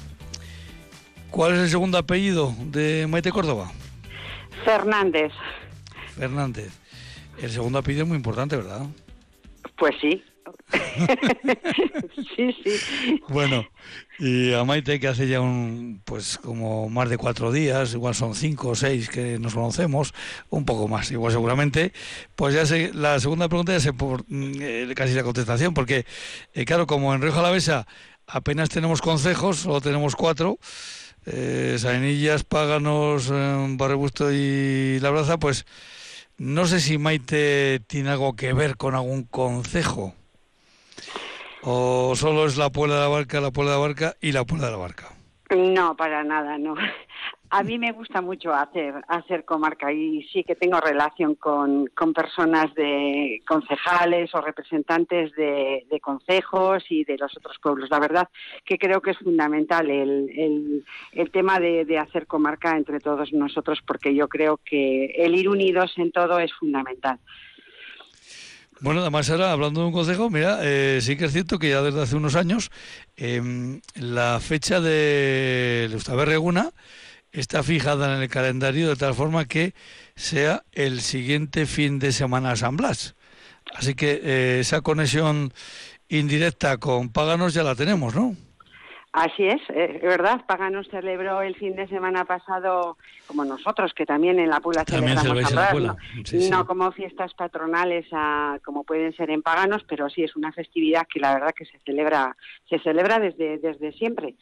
¿Cuál es el segundo apellido de Maite Córdoba? Fernández. Fernández. El segundo apellido es muy importante, ¿verdad? Pues sí. Bueno, y a Maite, que hace ya un, pues como más de cuatro días, igual son cinco o seis que nos conocemos, un poco más, igual seguramente, pues ya sé, la segunda pregunta ya sé por mm, eh, casi la contestación, porque eh, claro, como en Río Jalavesa apenas tenemos consejos, solo tenemos cuatro, eh, Sainillas, Páganos, eh, Barrebusto y Labraza, pues no sé si Maite tiene algo que ver con algún consejo. ¿O solo es la puebla de la barca, la puebla de la barca y la puebla de la barca? No, para nada, no. A mí me gusta mucho hacer, hacer comarca y sí que tengo relación con, con personas de concejales o representantes de, de concejos y de los otros pueblos. La verdad que creo que es fundamental el, el, el tema de, de hacer comarca entre todos nosotros porque yo creo que el ir unidos en todo es fundamental. Bueno, además ahora hablando de un consejo, mira, eh, sí que es cierto que ya desde hace unos años eh, la fecha de Reguna está fijada en el calendario de tal forma que sea el siguiente fin de semana San Blas. Así que eh, esa conexión indirecta con Páganos ya la tenemos, ¿no? Así es, eh, es verdad. Paganos celebró el fin de semana pasado, como nosotros, que también en la También celebramos Puebla. ¿no? Sí, sí. No como fiestas patronales a- como pueden ser en Paganos, pero sí es una festividad que la verdad que se celebra, se celebra desde, desde siempre.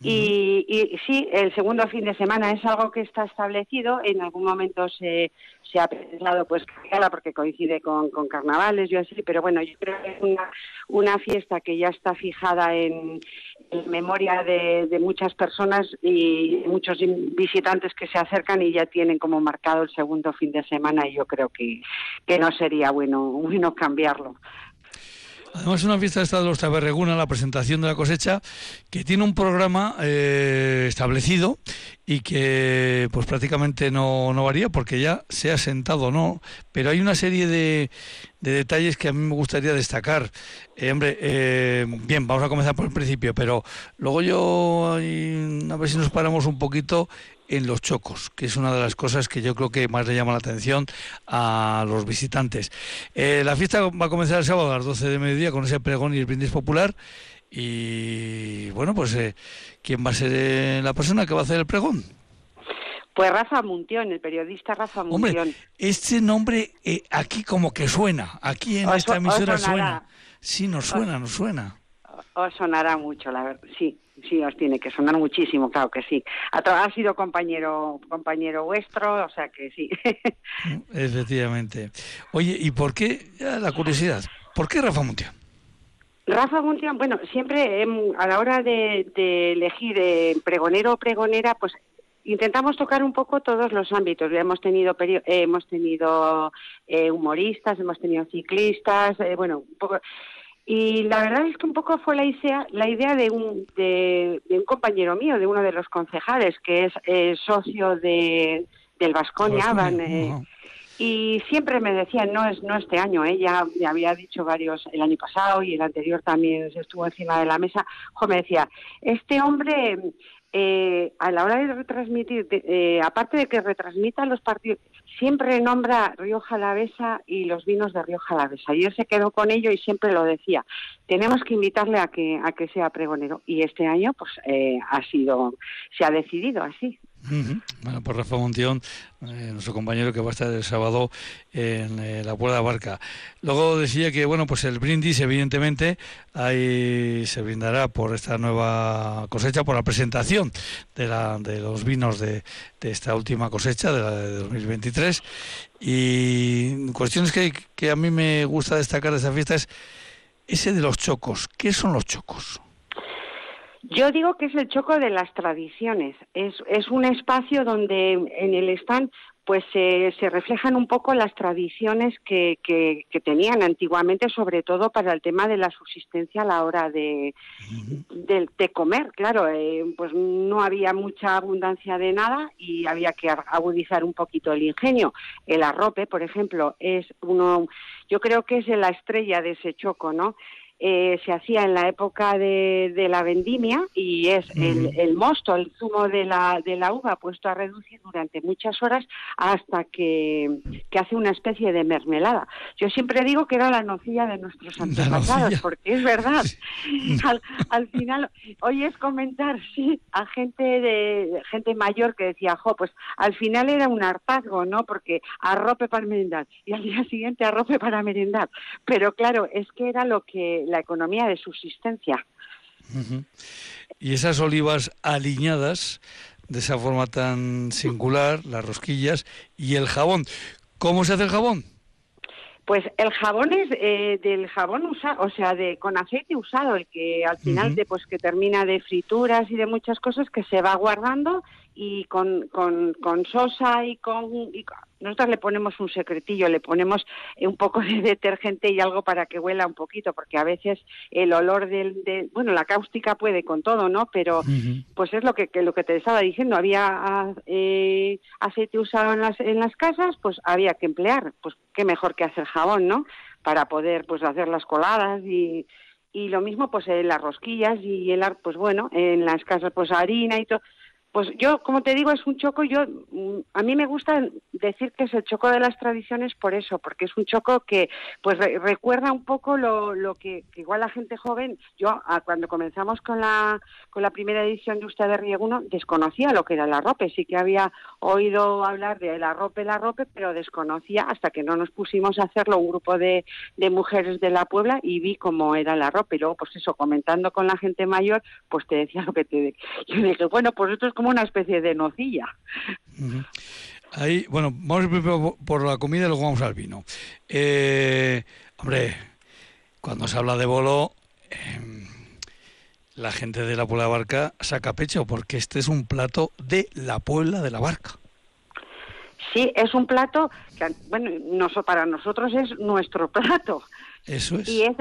Y, y sí, el segundo fin de semana es algo que está establecido. En algún momento se, se ha pensado pues cambiarla porque coincide con, carnavales, yo así, pero bueno, yo creo que es una, fiesta que ya está fijada en, en memoria de, muchas personas y muchos visitantes que se acercan y ya tienen como marcado el segundo fin de semana y yo creo que, que no sería bueno, bueno cambiarlo. Además, una fiesta esta de los Taberreguna, la presentación de la cosecha, que tiene un programa eh, establecido y que pues prácticamente no, no varía porque ya se ha sentado, ¿no? Pero hay una serie de, de detalles que a mí me gustaría destacar. Eh, hombre, eh, bien, vamos a comenzar por el principio, pero luego yo, a ver si nos paramos un poquito en los chocos, que es una de las cosas que yo creo que más le llama la atención a los visitantes. Eh, la fiesta va a comenzar el sábado a las 12 de mediodía con ese pregón y el brindis popular. Y bueno, pues, eh, ¿quién va a ser eh, la persona que va a hacer el pregón? Pues Rafa Muntión, el periodista Rafa Hombre, Muntión. este nombre eh, aquí como que suena, aquí en Os- esta os emisora suena. Sí, nos suena, nos suena. Os sonará mucho, la verdad. Sí, sí, os tiene que sonar muchísimo, claro que sí. Ha, sido compañero compañero vuestro, o sea que sí. Efectivamente. Oye, ¿y por qué, la curiosidad, por qué Rafa Montiel? Rafa Muntián, bueno, siempre em, a la hora de, de elegir eh, pregonero o pregonera, pues intentamos tocar un poco todos los ámbitos. Hemos tenido eh, hemos tenido eh, humoristas, hemos tenido ciclistas, eh, bueno, un poco. Y la verdad es que un poco fue la idea, la idea de un, de, de un compañero mío, de uno de los concejales, que es eh, socio de, del Vasconia, Van, eh, y siempre me decían, no es no este año, ¿eh? ya me había dicho varios el año pasado y el anterior también se estuvo encima de la mesa. Jo, me decía, este hombre, eh, a la hora de retransmitir, de- eh, aparte de que retransmita los partidos, siempre nombra Rioja Alavesa y los vinos de Rioja Alavesa. Él se quedó con ello y siempre lo decía. Tenemos que invitarle a que a que sea pregonero. Y este año, pues, eh, ha sido, se ha decidido así. Bueno, pues Rafa Montión, eh, nuestro compañero que va a estar el sábado en eh, la Puerta de Barca. Luego decía que, bueno, pues el brindis, evidentemente, ahí se brindará por esta nueva cosecha, por la presentación de, la, de los vinos de, de esta última cosecha, de la de 2023. Y cuestiones que, que a mí me gusta destacar de esta fiesta es ese de los chocos. ¿Qué son los chocos? Yo digo que es el choco de las tradiciones. Es, es un espacio donde en el stand pues se se reflejan un poco las tradiciones que, que, que tenían antiguamente, sobre todo para el tema de la subsistencia a la hora de, de, de comer. Claro, eh, pues no había mucha abundancia de nada y había que agudizar un poquito el ingenio. El arrope, por ejemplo, es uno, yo creo que es la estrella de ese choco, ¿no? Eh, se hacía en la época de, de la vendimia y es el, el, mosto, el zumo de la, de la uva puesto a reducir durante muchas horas hasta que, que, hace una especie de mermelada. Yo siempre digo que era la nocilla de nuestros antepasados, porque es verdad. Al, al, final, oyes comentar sí, a gente de gente mayor que decía, jo, pues al final era un hartazgo, ¿no? Porque arrope para merendar y al día siguiente arrope para merendar. Pero claro, es que era lo que la economía de subsistencia. Y esas olivas aliñadas, de esa forma tan singular, las rosquillas y el jabón. ¿Cómo se hace el jabón? Pues el jabón es eh, del jabón usado, o sea, de con aceite usado, el que al final de, pues que termina de frituras y de muchas cosas que se va guardando y con, con, con sosa y con, y nosotros le ponemos un secretillo, le ponemos un poco de detergente y algo para que huela un poquito, porque a veces el olor del, de, bueno, la cáustica puede con todo, ¿no? Pero pues es lo que, que, lo que te estaba diciendo, había eh, aceite usado en las, en las casas, pues había que emplear, pues qué mejor que hacer jabón, ¿no? Para poder pues hacer las coladas y, y lo mismo pues en las rosquillas y el pues bueno, en las casas pues harina y todo pues yo, como te digo, es un choco, yo mm, a mí me gusta decir que es el choco de las tradiciones por eso, porque es un choco que pues recuerda un poco lo, lo que, igual la gente joven, yo cuando comenzamos con la con la primera edición de Usted de Rieguno desconocía lo que era la rope, sí que había oído hablar de la rope, la rope, pero desconocía hasta que no nos pusimos a hacerlo un grupo de, de mujeres de la Puebla y vi cómo era la rope y luego pues eso, comentando con la gente mayor, pues te decía lo que te yo dije, bueno, pues esto es como una especie de nocilla. Ahí, bueno, vamos primero por la comida y luego vamos al vino. Eh, hombre, cuando se habla de bolo, eh, la gente de la Puebla de Barca saca pecho, porque este es un plato de la Puebla de la Barca. Sí, es un plato que, bueno, no, para nosotros es nuestro plato. Eso es. Y es,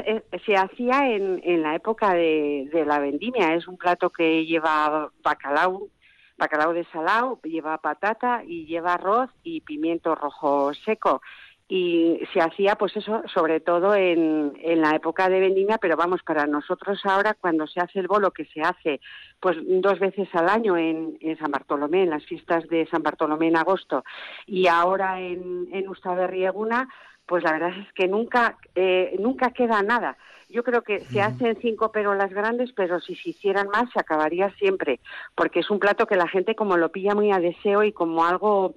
se hacía en, en la época de, de, la vendimia. Es un plato que lleva bacalao, bacalao de salao, lleva patata y lleva arroz y pimiento rojo seco. Y se hacía, pues eso, sobre todo en, en la época de vendimia, pero vamos, para nosotros ahora, cuando se hace el bolo, que se hace pues dos veces al año en, San Bartolomé, en las fiestas de San Bartolomé en agosto, y ahora en, en Rieguna, pues la verdad es que nunca, eh, nunca queda nada. Yo creo que se hacen cinco perolas grandes, pero si se hicieran más se acabaría siempre, porque es un plato que la gente como lo pilla muy a deseo y como algo,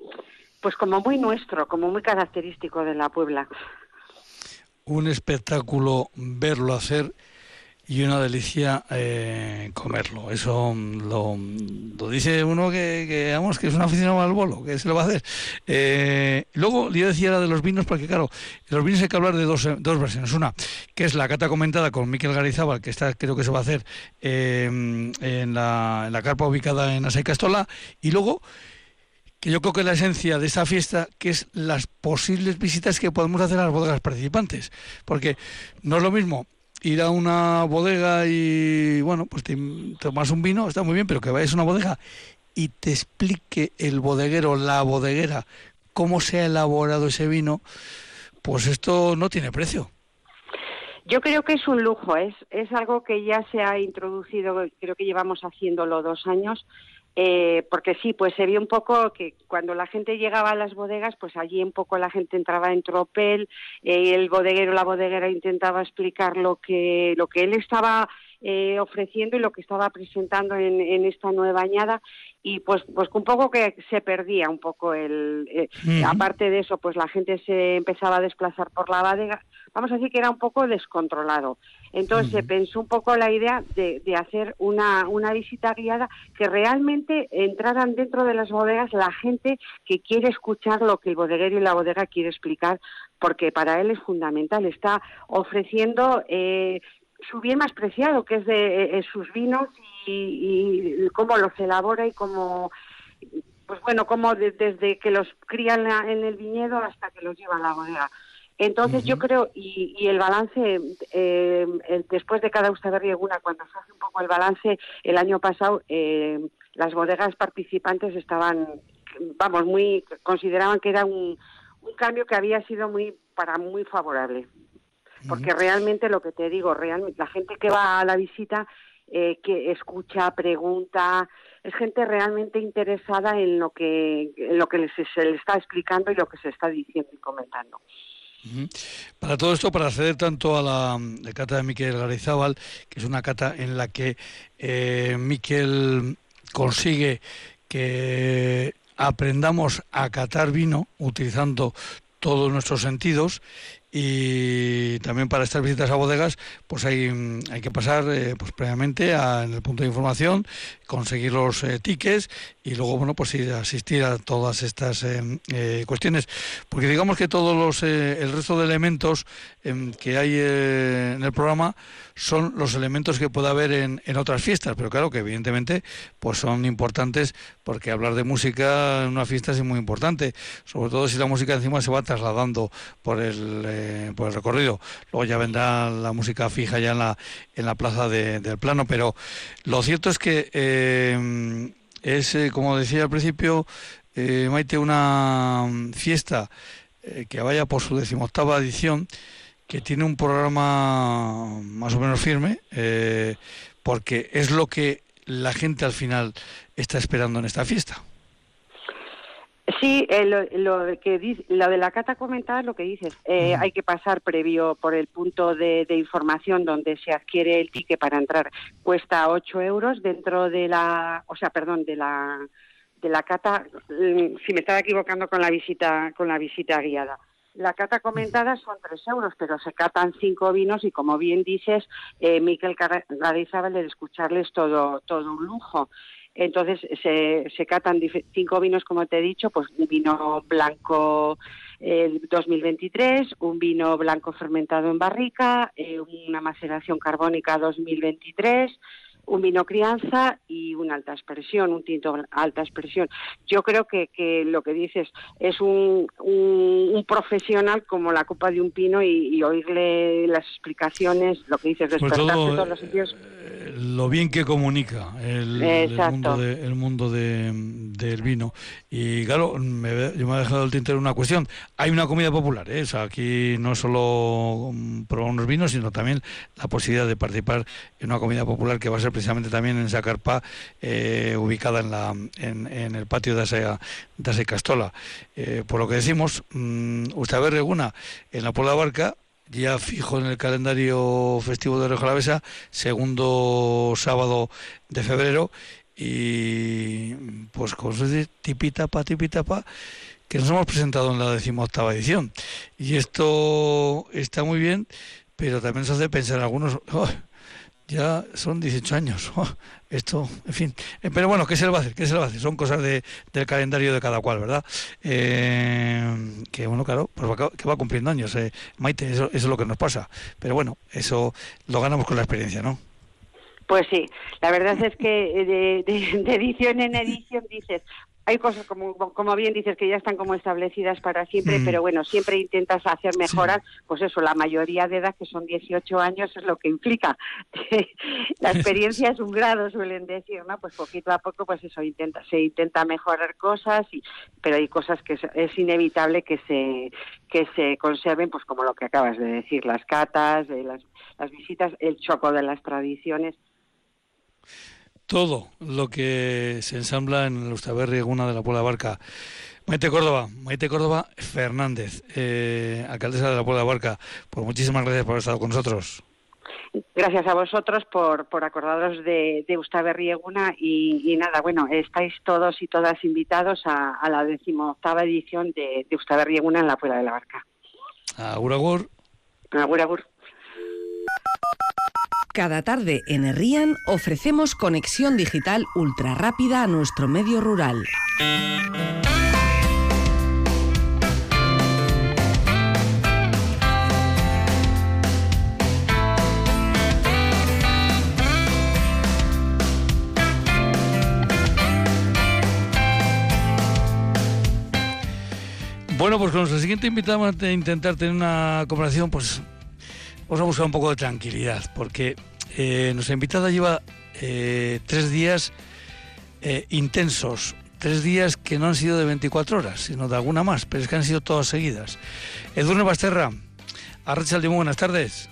pues como muy nuestro, como muy característico de la Puebla. Un espectáculo verlo hacer y una delicia eh, comerlo. Eso lo, lo, dice uno que, vamos, que es un aficionado al bolo, que se lo va a hacer. Eh, luego, yo decía la de los vinos, porque claro, los vinos hay que hablar de dos, dos versiones. Una, que es la cata comentada con Miquel Garizábal, que está, creo que se va a hacer eh, en, la, en la carpa ubicada en Asai Castola, y luego que yo creo que la esencia de esta fiesta, que es las posibles visitas que podemos hacer a las bodegas participantes. Porque no es lo mismo ir a una bodega y, bueno, pues te tomas un vino, está muy bien, pero que vayas a una bodega y te explique el bodeguero, la bodeguera, cómo se ha elaborado ese vino, pues esto no tiene precio. Yo creo que es un lujo, es, es algo que ya se ha introducido, creo que llevamos haciéndolo dos años, eh, porque sí, pues se vio un poco que cuando la gente llegaba a las bodegas, pues allí un poco la gente entraba en tropel, eh, el bodeguero, la bodeguera intentaba explicar lo que, lo que él estaba eh, ofreciendo y lo que estaba presentando en, en, esta nueva añada. Y pues pues un poco que se perdía un poco el eh, aparte de eso pues la gente se empezaba a desplazar por la bodega. Vamos a decir que era un poco descontrolado entonces uh -huh. se pensó un poco la idea de, de hacer una, una visita guiada que realmente entraran dentro de las bodegas la gente que quiere escuchar lo que el bodeguero y la bodega quiere explicar porque para él es fundamental está ofreciendo eh, su bien más preciado, que es de eh, sus vinos y, y, cómo los elabora y cómo, pues bueno, cómo de, desde que los crían en el viñedo hasta que los lleva a la bodega. Entonces uh -huh. yo creo, y, y el balance, eh, el, después de cada Ustaberrieguna, cuando se hace un poco el balance, el año pasado eh, las bodegas participantes estaban, vamos, muy, consideraban que era un, un cambio que había sido muy, para muy favorable. porque realmente lo que te digo, realmente la gente que va a la visita, eh, que escucha, pregunta, es gente realmente interesada en lo que, en lo que se le está explicando y lo que se está diciendo y comentando. Para todo esto, para acceder tanto a la, cata de Miquel Garizábal, que es una cata en la que eh, Miquel consigue que aprendamos a catar vino utilizando todos nuestros sentidos y también para estas visitas a bodegas pues hay, hay que pasar eh, pues previamente en el punto de información conseguir los eh, tickets y luego bueno pues ir a asistir a todas estas eh, cuestiones. Porque digamos que todos los el resto de elementos em, que hay en el programa son los elementos que puede haber en, en otras fiestas. Pero claro que evidentemente pues son importantes porque hablar de música en una fiesta es muy importante. Sobre todo si la música encima se va trasladando por el eh, por el recorrido. Luego ya vendrá la música fija ya en la, en la plaza del plano, pero lo cierto es que eh, es, eh, como decía al principio, Maite, una fiesta que vaya por su decimoctava edición, que tiene un programa más o menos firme, porque es lo que la gente al final está esperando en esta fiesta. Sí, eh, lo, lo, que lo de la cata comentada es lo que dices. Eh, hay que pasar previo por el punto de, información donde se adquiere el ticket para entrar. Cuesta 8 euros dentro de la, o sea, perdón, de la de la cata. Mm, si me estaba equivocando con la visita con la visita guiada. La cata comentada son 3 euros, pero se catan cinco vinos y, como bien dices, eh, Miquel Gardizábal, de escucharles todo todo un lujo. Entonces se, se catan cinco vinos, como te he dicho, pues un vino blanco eh, 2023, un vino blanco fermentado en barrica, eh, una maceración carbónica 2023, un vino crianza y una alta expresión, un tinto alta expresión. Yo creo que, que lo que dices es un, un, profesional como la copa de un pino y, oírle las explicaciones, lo que dices, despertarse todos los sitios. Eh, lo bien que comunica el, mundo, el mundo de, del vino. Y claro, me, yo me he dejado el tintero una cuestión. Hay una comida popular, ¿eh? aquí no solo mm, probar unos vinos, sino también la posibilidad de participar en una comida popular que va a ser precisamente también en esa carpa eh, ubicada en, la, en, el patio de esa, de Castola. Eh, por lo que decimos, mmm, usted Reguna en la Puebla Barca, ya fijo en el calendario festivo de Rioja segundo sábado de febrero, y pues cosas de tipitapa, tipitapa, que nos hemos presentado en la decimoctava edición. Y esto está muy bien, pero también se hace pensar algunos, oh, ya son 18 años. Oh, esto, en fin. Eh, pero bueno, ¿qué se le va a hacer? ¿Qué se le va a hacer? Son cosas de, del calendario de cada cual, ¿verdad? Eh, que bueno, claro, pues va, que va cumpliendo años. Eh. Maite, eso, es lo que nos pasa. Pero bueno, eso lo ganamos con la experiencia, ¿no? Pues sí, la verdad es que de, edición en edición dices, hay cosas como, como bien dices que ya están como establecidas para siempre, mm. pero bueno, siempre intentas hacer mejoras, pues eso, la mayoría de edad que son 18 años es lo que implica. la experiencia es un grado, suelen decir, ¿no? Pues poquito a poco, pues eso, intenta, se intenta mejorar cosas, y, pero hay cosas que es, inevitable que se, que se conserven, pues como lo que acabas de decir, las catas, eh, las, las visitas, el choco de las tradiciones todo lo que se ensambla en el Ustaberri de la Puebla Barca. Maite Córdoba, Maite Córdoba Fernández, eh, alcaldesa de la Puebla Barca, pues muchísimas gracias por haber estado con nosotros. Gracias a vosotros por, por acordaros de, de Ustaberri y, nada, bueno, estáis todos y todas invitados a, la decimoctava edición de, de Ustaberri en la Puebla de la Barca. Agur, agur. Agur, agur. Cada tarde en Herrian ofrecemos conexión digital ultra rápida a nuestro medio rural. Bueno, pues con nuestro siguiente invitado a intentar tener una conversación, pues vamos a buscar un poco de tranquilidad, porque eh, nuestra invitada lleva eh, tres días eh, intensos, tres días que no han sido de 24 horas, sino de alguna más, pero es que han sido todas seguidas. Edurne Basterra, Arrachalde, muy buenas tardes.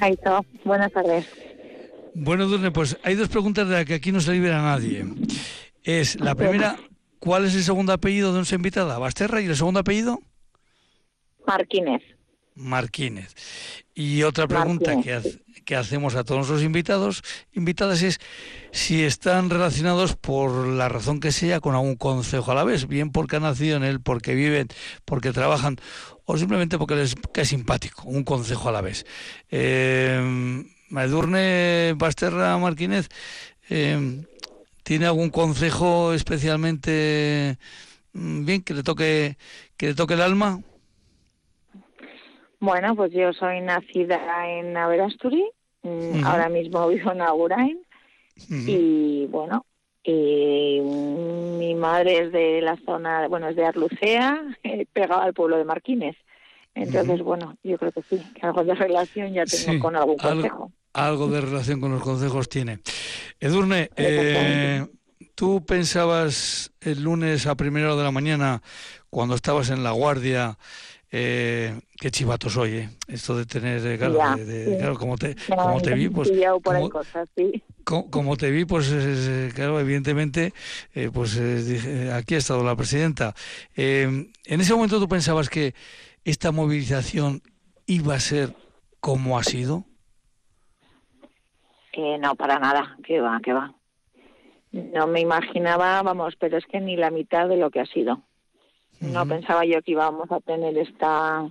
Aito, buenas tardes. Bueno, Durne, pues hay dos preguntas de las que aquí no se libera nadie. Es la primera, ¿cuál es el segundo apellido de nuestra invitada? ¿Basterra y el segundo apellido? Marquínez. Marquínez. Y otra pregunta que, que, hacemos a todos nuestros invitados, invitadas es si están relacionados por la razón que sea con algún consejo a la vez, bien porque han nacido en él, porque viven, porque trabajan o simplemente porque les cae simpático, un consejo a la vez. Eh, Basterra Marquínez, eh, ¿tiene algún consejo especialmente mm, bien que le toque que le toque el alma? Bueno, pues yo soy nacida en Averasturi, mm, ahora mismo vivo en Agurain y bueno, y mi madre es de la zona, bueno, es de Arlucea, eh, pegada al pueblo de Marquines. Entonces, bueno, yo creo que sí, que algo de relación ya tengo con algún consejo. Algo, de relación con los consejos tiene. Edurne, eh, ¿tú pensabas el lunes a primera hora de la mañana, cuando estabas en la guardia, eh, qué chivato soy, ¿eh? Esto de tener, eh, claro, claro como te, como te vi, pues... Como, cosas, sí. como, te vi, pues, claro, evidentemente, eh, pues aquí ha estado la presidenta. en ese momento tú pensabas que esta movilización iba a ser como ha sido? no, para nada, que va, que va. No me imaginaba, vamos, pero es que ni la mitad de lo que ha sido. No pensaba yo que íbamos a tener esta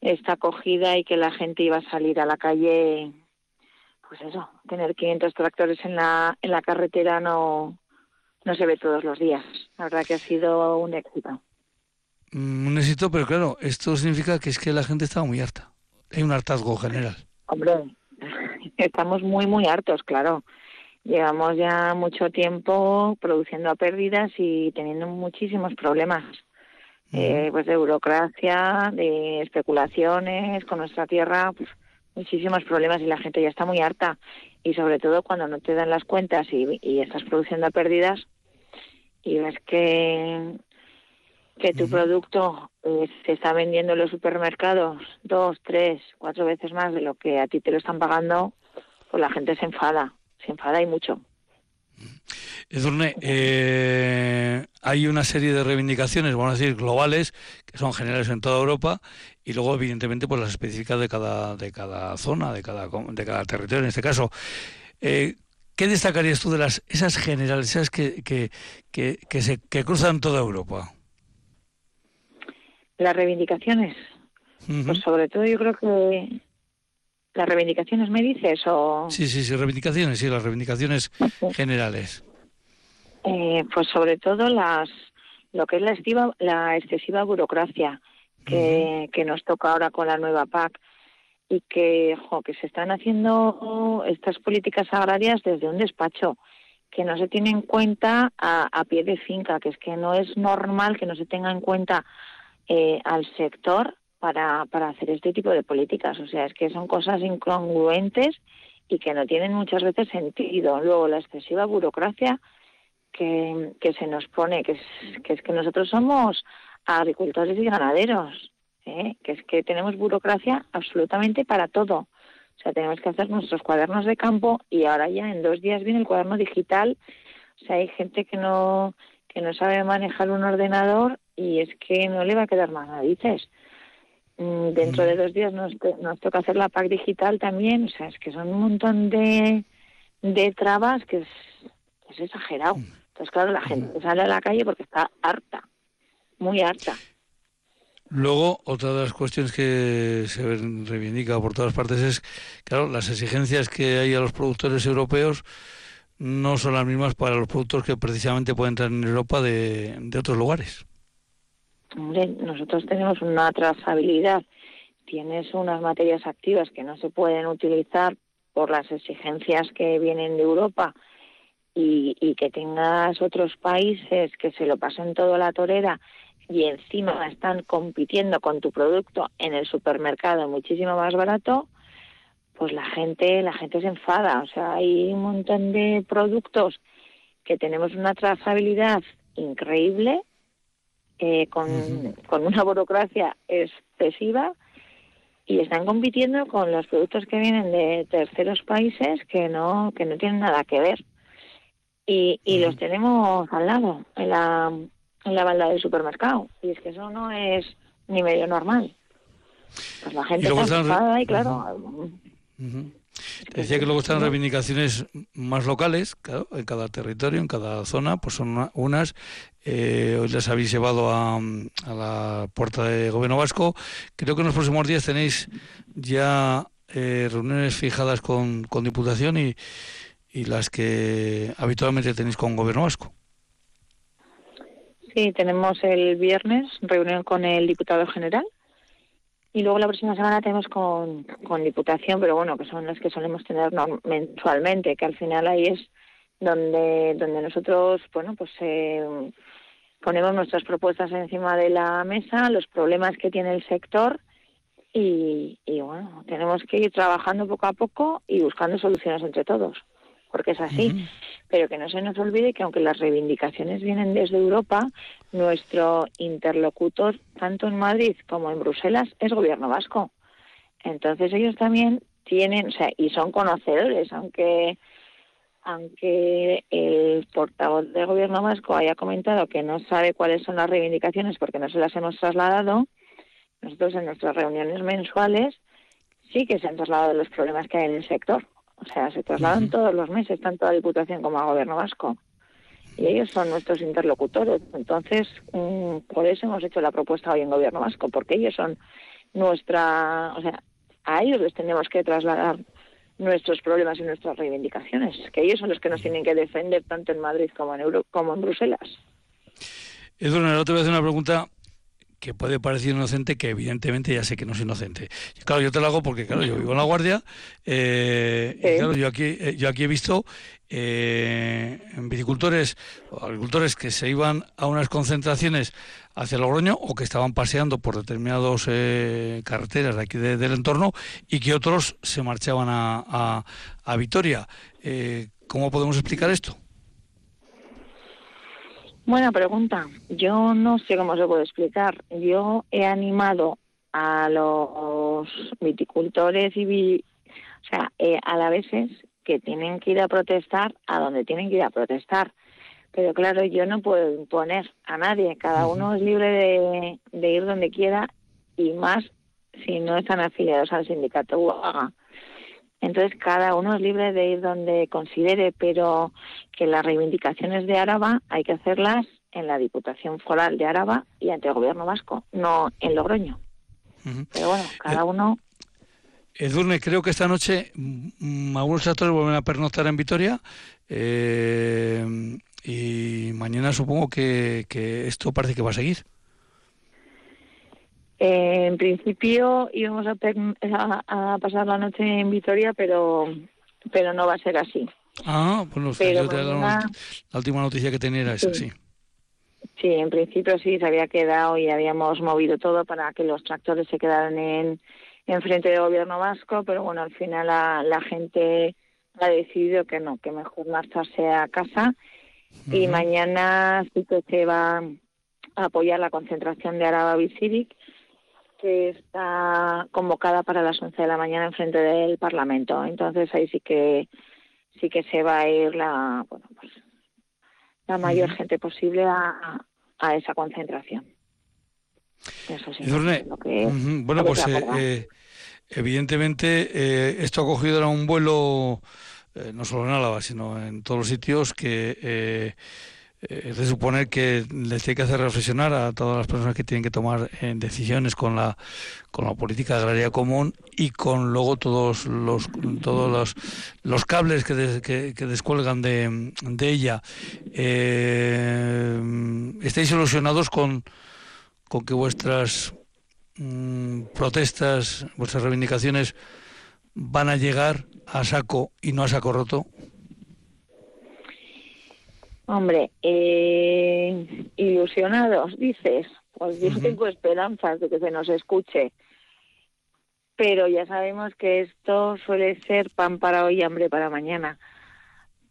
esta acogida y que la gente iba a salir a la calle pues eso, tener 500 tractores en la en la carretera no no se ve todos los días. La verdad que ha sido un éxito. Mm, un éxito, pero claro, esto significa que es que la gente estaba muy harta. Hay un hartazgo general. Hombre, estamos muy, muy hartos, claro. Llevamos ya mucho tiempo produciendo a pérdidas y teniendo muchísimos problemas eh, pues de burocracia, de especulaciones con nuestra tierra, pues, muchísimos problemas y la gente ya está muy harta. Y sobre todo cuando no te dan las cuentas y, y estás produciendo pérdidas y ves que, que tu producto eh, se está vendiendo en los supermercados dos, tres, cuatro veces más de lo que a ti te lo están pagando, pues la gente se enfada, se enfada y mucho. Edurne, eh, hay una serie de reivindicaciones, vamos a decir, globales, que son generales en toda Europa, y luego, evidentemente, pues las específicas de cada, de cada zona, de cada, de cada territorio, en este caso. Eh, ¿Qué destacarías tú de las esas generales, esas que, que, que, se, que cruzan toda Europa? Las reivindicaciones. Pues sobre todo yo creo que las reivindicaciones me dices o sí sí sí reivindicaciones sí las reivindicaciones generales eh, pues sobre todo las lo que es la, estiva, la excesiva burocracia que, que nos toca ahora con la nueva PAC y que, que se están haciendo estas políticas agrarias desde un despacho, que no se tiene en cuenta a, a pie de finca, que es que no es normal que no se tenga en cuenta eh, al sector para, para hacer este tipo de políticas. O sea, es que son cosas incongruentes y que no tienen muchas veces sentido. Luego, la excesiva burocracia que, que se nos pone, que es, que es que nosotros somos agricultores y ganaderos, ¿eh? que es que tenemos burocracia absolutamente para todo. O sea, tenemos que hacer nuestros cuadernos de campo y ahora ya en dos días viene el cuaderno digital. O sea, hay gente que no que no sabe manejar un ordenador y es que no le va a quedar más narices. Mm, dentro de dos días nos, nos toca hacer la PAC digital también. O sea, es que son un montón de, de trabas que es, es exagerado. Entonces, claro, la gente sale a la calle porque está harta, muy harta. Luego, otra de las cuestiones que se reivindica por todas partes es, claro, las exigencias que hay a los productores europeos no son las mismas para los productos que precisamente pueden entrar en Europa de, de otros lugares. Hombre, nosotros tenemos una trazabilidad. Tienes unas materias activas que no se pueden utilizar por las exigencias que vienen de Europa y, que tengas otros países que se lo pasen todo la torera y encima están compitiendo con tu producto en el supermercado muchísimo más barato, pues la gente, la gente se enfada. O sea, hay un montón de productos que tenemos una trazabilidad increíble, eh, con, con una burocracia excesiva y están compitiendo con los productos que vienen de terceros países que no que no tienen nada que ver y, y los tenemos al lado en la en la balda del supermercado. Y es que eso no es ni medio normal. Pues la gente está enfadada y claro Decía que luego están reivindicaciones más locales, claro, en cada territorio, en cada zona, pues son unas. Eh, hoy las habéis llevado a, a, la puerta de Gobierno Vasco. Creo que en los próximos días tenéis ya eh, reuniones fijadas con, con Diputación y, y las que habitualmente tenéis con Gobierno Vasco. Sí, tenemos el viernes reunión con el diputado general y luego la próxima semana tenemos con, con Diputación, pero bueno, que son las que solemos tener mensualmente, que al final ahí es donde, donde nosotros, bueno, pues eh, ponemos nuestras propuestas encima de la mesa, los problemas que tiene el sector y, y bueno, tenemos que ir trabajando poco a poco y buscando soluciones entre todos porque es así. Pero que no se nos olvide que aunque las reivindicaciones vienen desde Europa, nuestro interlocutor, tanto en Madrid como en Bruselas, es gobierno vasco. Entonces ellos también tienen, o sea, y son conocedores, aunque aunque el portavoz del gobierno vasco haya comentado que no sabe cuáles son las reivindicaciones porque no se las hemos trasladado, nosotros en nuestras reuniones mensuales sí que se han trasladado los problemas que hay en el sector. O sea, se trasladan todos los meses, tanto a la Diputación como al Gobierno Vasco. Y ellos son nuestros interlocutores. Entonces, mm, por eso hemos hecho la propuesta hoy en Gobierno Vasco, porque ellos son nuestra. O sea, a ellos les tenemos que trasladar nuestros problemas y nuestras reivindicaciones, que ellos son los que nos tienen que defender tanto en Madrid como en, Euro, como en Bruselas. Eduardo, te voy a hacer una pregunta que puede parecer inocente, que evidentemente ya sé que no es inocente. claro, yo te lo hago porque, claro, yo vivo en La Guardia, eh, y claro, yo aquí, eh, yo aquí he visto eh, viticultores o agricultores que se iban a unas concentraciones hacia Logroño o que estaban paseando por determinadas eh, carreteras de aquí del entorno y que otros se marchaban a, a, a Vitoria. ¿Cómo podemos explicar esto? Buena pregunta. Yo no sé cómo se puede explicar. Yo he animado a los viticultores y o sea, eh, a la veces que tienen que ir a protestar a donde tienen que ir a protestar. Pero claro, yo no puedo imponer a nadie. Cada uno es libre de, de ir donde quiera y más si no están afiliados al sindicato UAGA. Entonces, cada uno es libre de ir donde considere, pero que las reivindicaciones de Araba hay que hacerlas en la Diputación Foral de Araba y ante el Gobierno vasco, no en Logroño. Pero bueno, cada eh, uno. Edurne, creo que esta noche mm, algunos actores vuelven a pernoctar en Vitoria eh, y mañana supongo que esto parece que va a seguir. Eh, en principio íbamos a, a, pasar la noche en Vitoria, pero pero no va a ser así. Ah, bueno, pero la, última noticia que tenía era esa, sí. sí. en principio sí, se había quedado y habíamos movido todo para que los tractores se quedaran en, en frente del gobierno vasco, pero bueno, al final la, la gente ha decidido que no, que mejor marcharse a casa y mañana sí que se va a apoyar la concentración de Araba Bicivic que está convocada para las 11 de la mañana en frente del Parlamento. Entonces ahí sí que sí que se va a ir la bueno, pues, la mayor gente posible a, a esa concentración. Eso sí. Lo que, bueno, pues eh, eh, evidentemente eh, esto ha cogido un vuelo no solo en Álava, sino en todos los sitios que es de suponer que les tiene que hacer reflexionar a todas las personas que tienen que tomar eh, decisiones con la con la política agraria común y con luego todos los todos los, los cables que, que, descuelgan de, de ella. Eh, estáis ilusionados con con que vuestras mm, protestas vuestras reivindicaciones van a llegar a saco y no a saco roto Hombre, eh, ilusionados, dices, pues yo tengo esperanzas de que se nos escuche, pero ya sabemos que esto suele ser pan para hoy y hambre para mañana.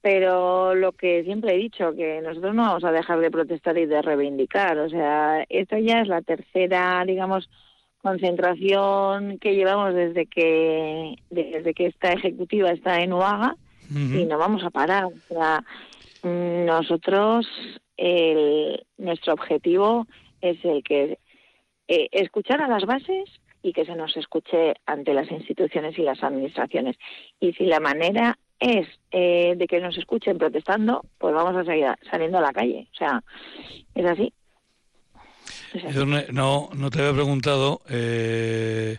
Pero lo que siempre he dicho, que nosotros no vamos a dejar de protestar y de reivindicar, o sea, esta ya es la tercera, digamos, concentración que llevamos desde que desde que esta ejecutiva está en Uaga y no vamos a parar. O sea, nosotros, el, nuestro objetivo es el que eh, escuchar a las bases y que se nos escuche ante las instituciones y las administraciones. Y si la manera es eh, de que nos escuchen protestando, pues vamos a seguir saliendo a la calle. O sea, es así. No, no te había preguntado, eh,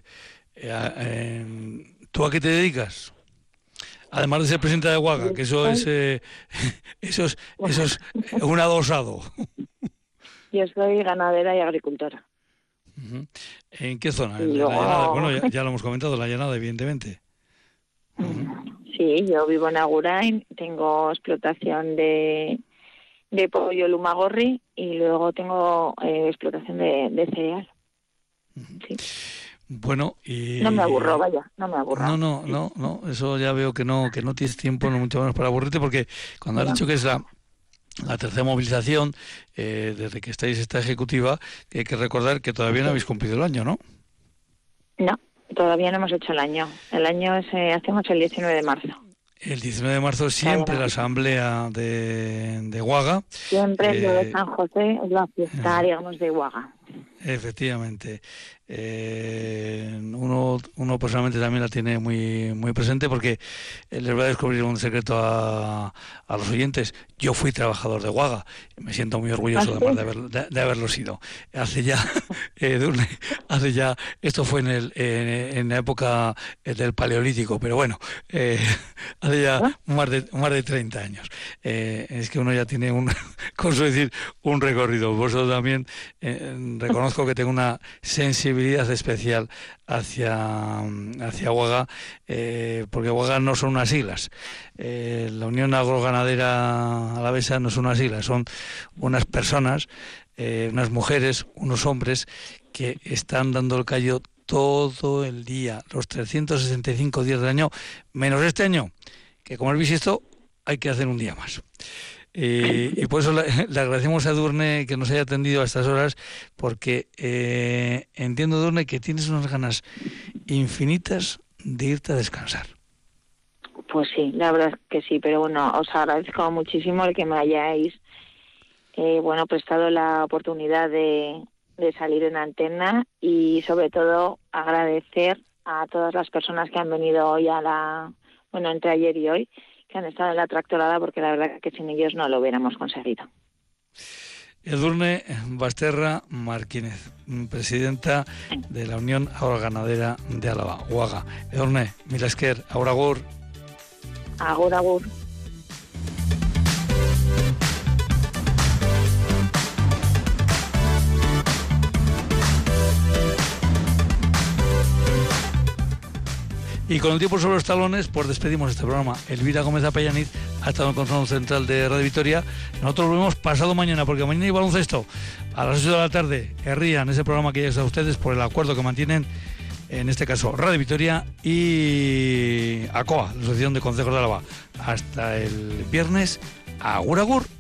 ¿tú a qué te dedicas? Además de ser presidenta de Huaga, que eso es, eh, eso es, eso es un adosado. Yo soy ganadera y agricultora. ¿En qué zona? bueno, ya, lo hemos comentado, la llanada, evidentemente. Sí, yo vivo en Agurain, tengo explotación de, de pollo lumagorri y luego tengo eh, explotación de, cereal. sí. Bueno, y... No me aburro, vaya, no me aburro. No, no, no, no, eso ya veo que no, que no tienes tiempo, no mucho menos para aburrirte, porque cuando has dicho que es la, la tercera movilización, eh, desde que estáis esta ejecutiva, hay que recordar que todavía no habéis cumplido el año, ¿no? No, todavía no hemos hecho el año. El año es, eh, hacemos el 19 de marzo. El 19 de marzo siempre la asamblea de, de Huaga. Siempre lo de eh, San José es la fiesta, digamos, de Huaga. Efectivamente. Eh, uno, uno personalmente también la tiene muy, muy presente porque eh, les voy a descubrir un secreto a, a los oyentes. Yo fui trabajador de Guaga, me siento muy orgulloso ¿Ah, de, haber, de, haberlo sido. Hace ya, eh, hace ya, esto fue en, el, en, la época del Paleolítico, pero bueno, hace ya ¿Ah? más, de, más de 30 años. es que uno ya tiene un, con su decir, un recorrido. Vosotros también reconozco que tengo una sensibilidad especial hacia, hacia Huaga, eh, porque Huaga no son unas siglas. Eh, la Unión Agroganadera Alavesa no son unas siglas, son unas personas, eh, unas mujeres, unos hombres que están dando el callo todo el día, los 365 días del año, menos este año, que como habéis visto, hay que hacer un día más. Y, por eso le, agradecemos a Durne que nos haya atendido a estas horas, porque eh, entiendo, Durne, que tienes unas ganas infinitas de irte a descansar. Pues sí, la verdad es que sí, pero bueno, os agradezco muchísimo el que me hayáis eh, bueno prestado la oportunidad de, de salir en antena y sobre todo agradecer a todas las personas que han venido hoy a la, bueno, entre ayer y hoy, que han estado en la tractorada porque la verdad que sin ellos no lo hubiéramos conseguido. Edurne Basterra Martínez, presidenta de la Unión Agroganadera de Álava, UAGA. Edurne, Milasker, Auragur. Agur, agur. Y con el tiempo sobre los talones, pues despedimos este programa. Elvira Gómez Apellaniz ha estado en el control central de Radio Victoria. Nosotros volvemos pasado mañana, porque mañana hay baloncesto a las 8 de la tarde. en ese programa que ya a ustedes por el acuerdo que mantienen, en este caso Radio Victoria y ACOA, la Asociación de Consejos de Álava. Hasta el viernes. Agur, agur.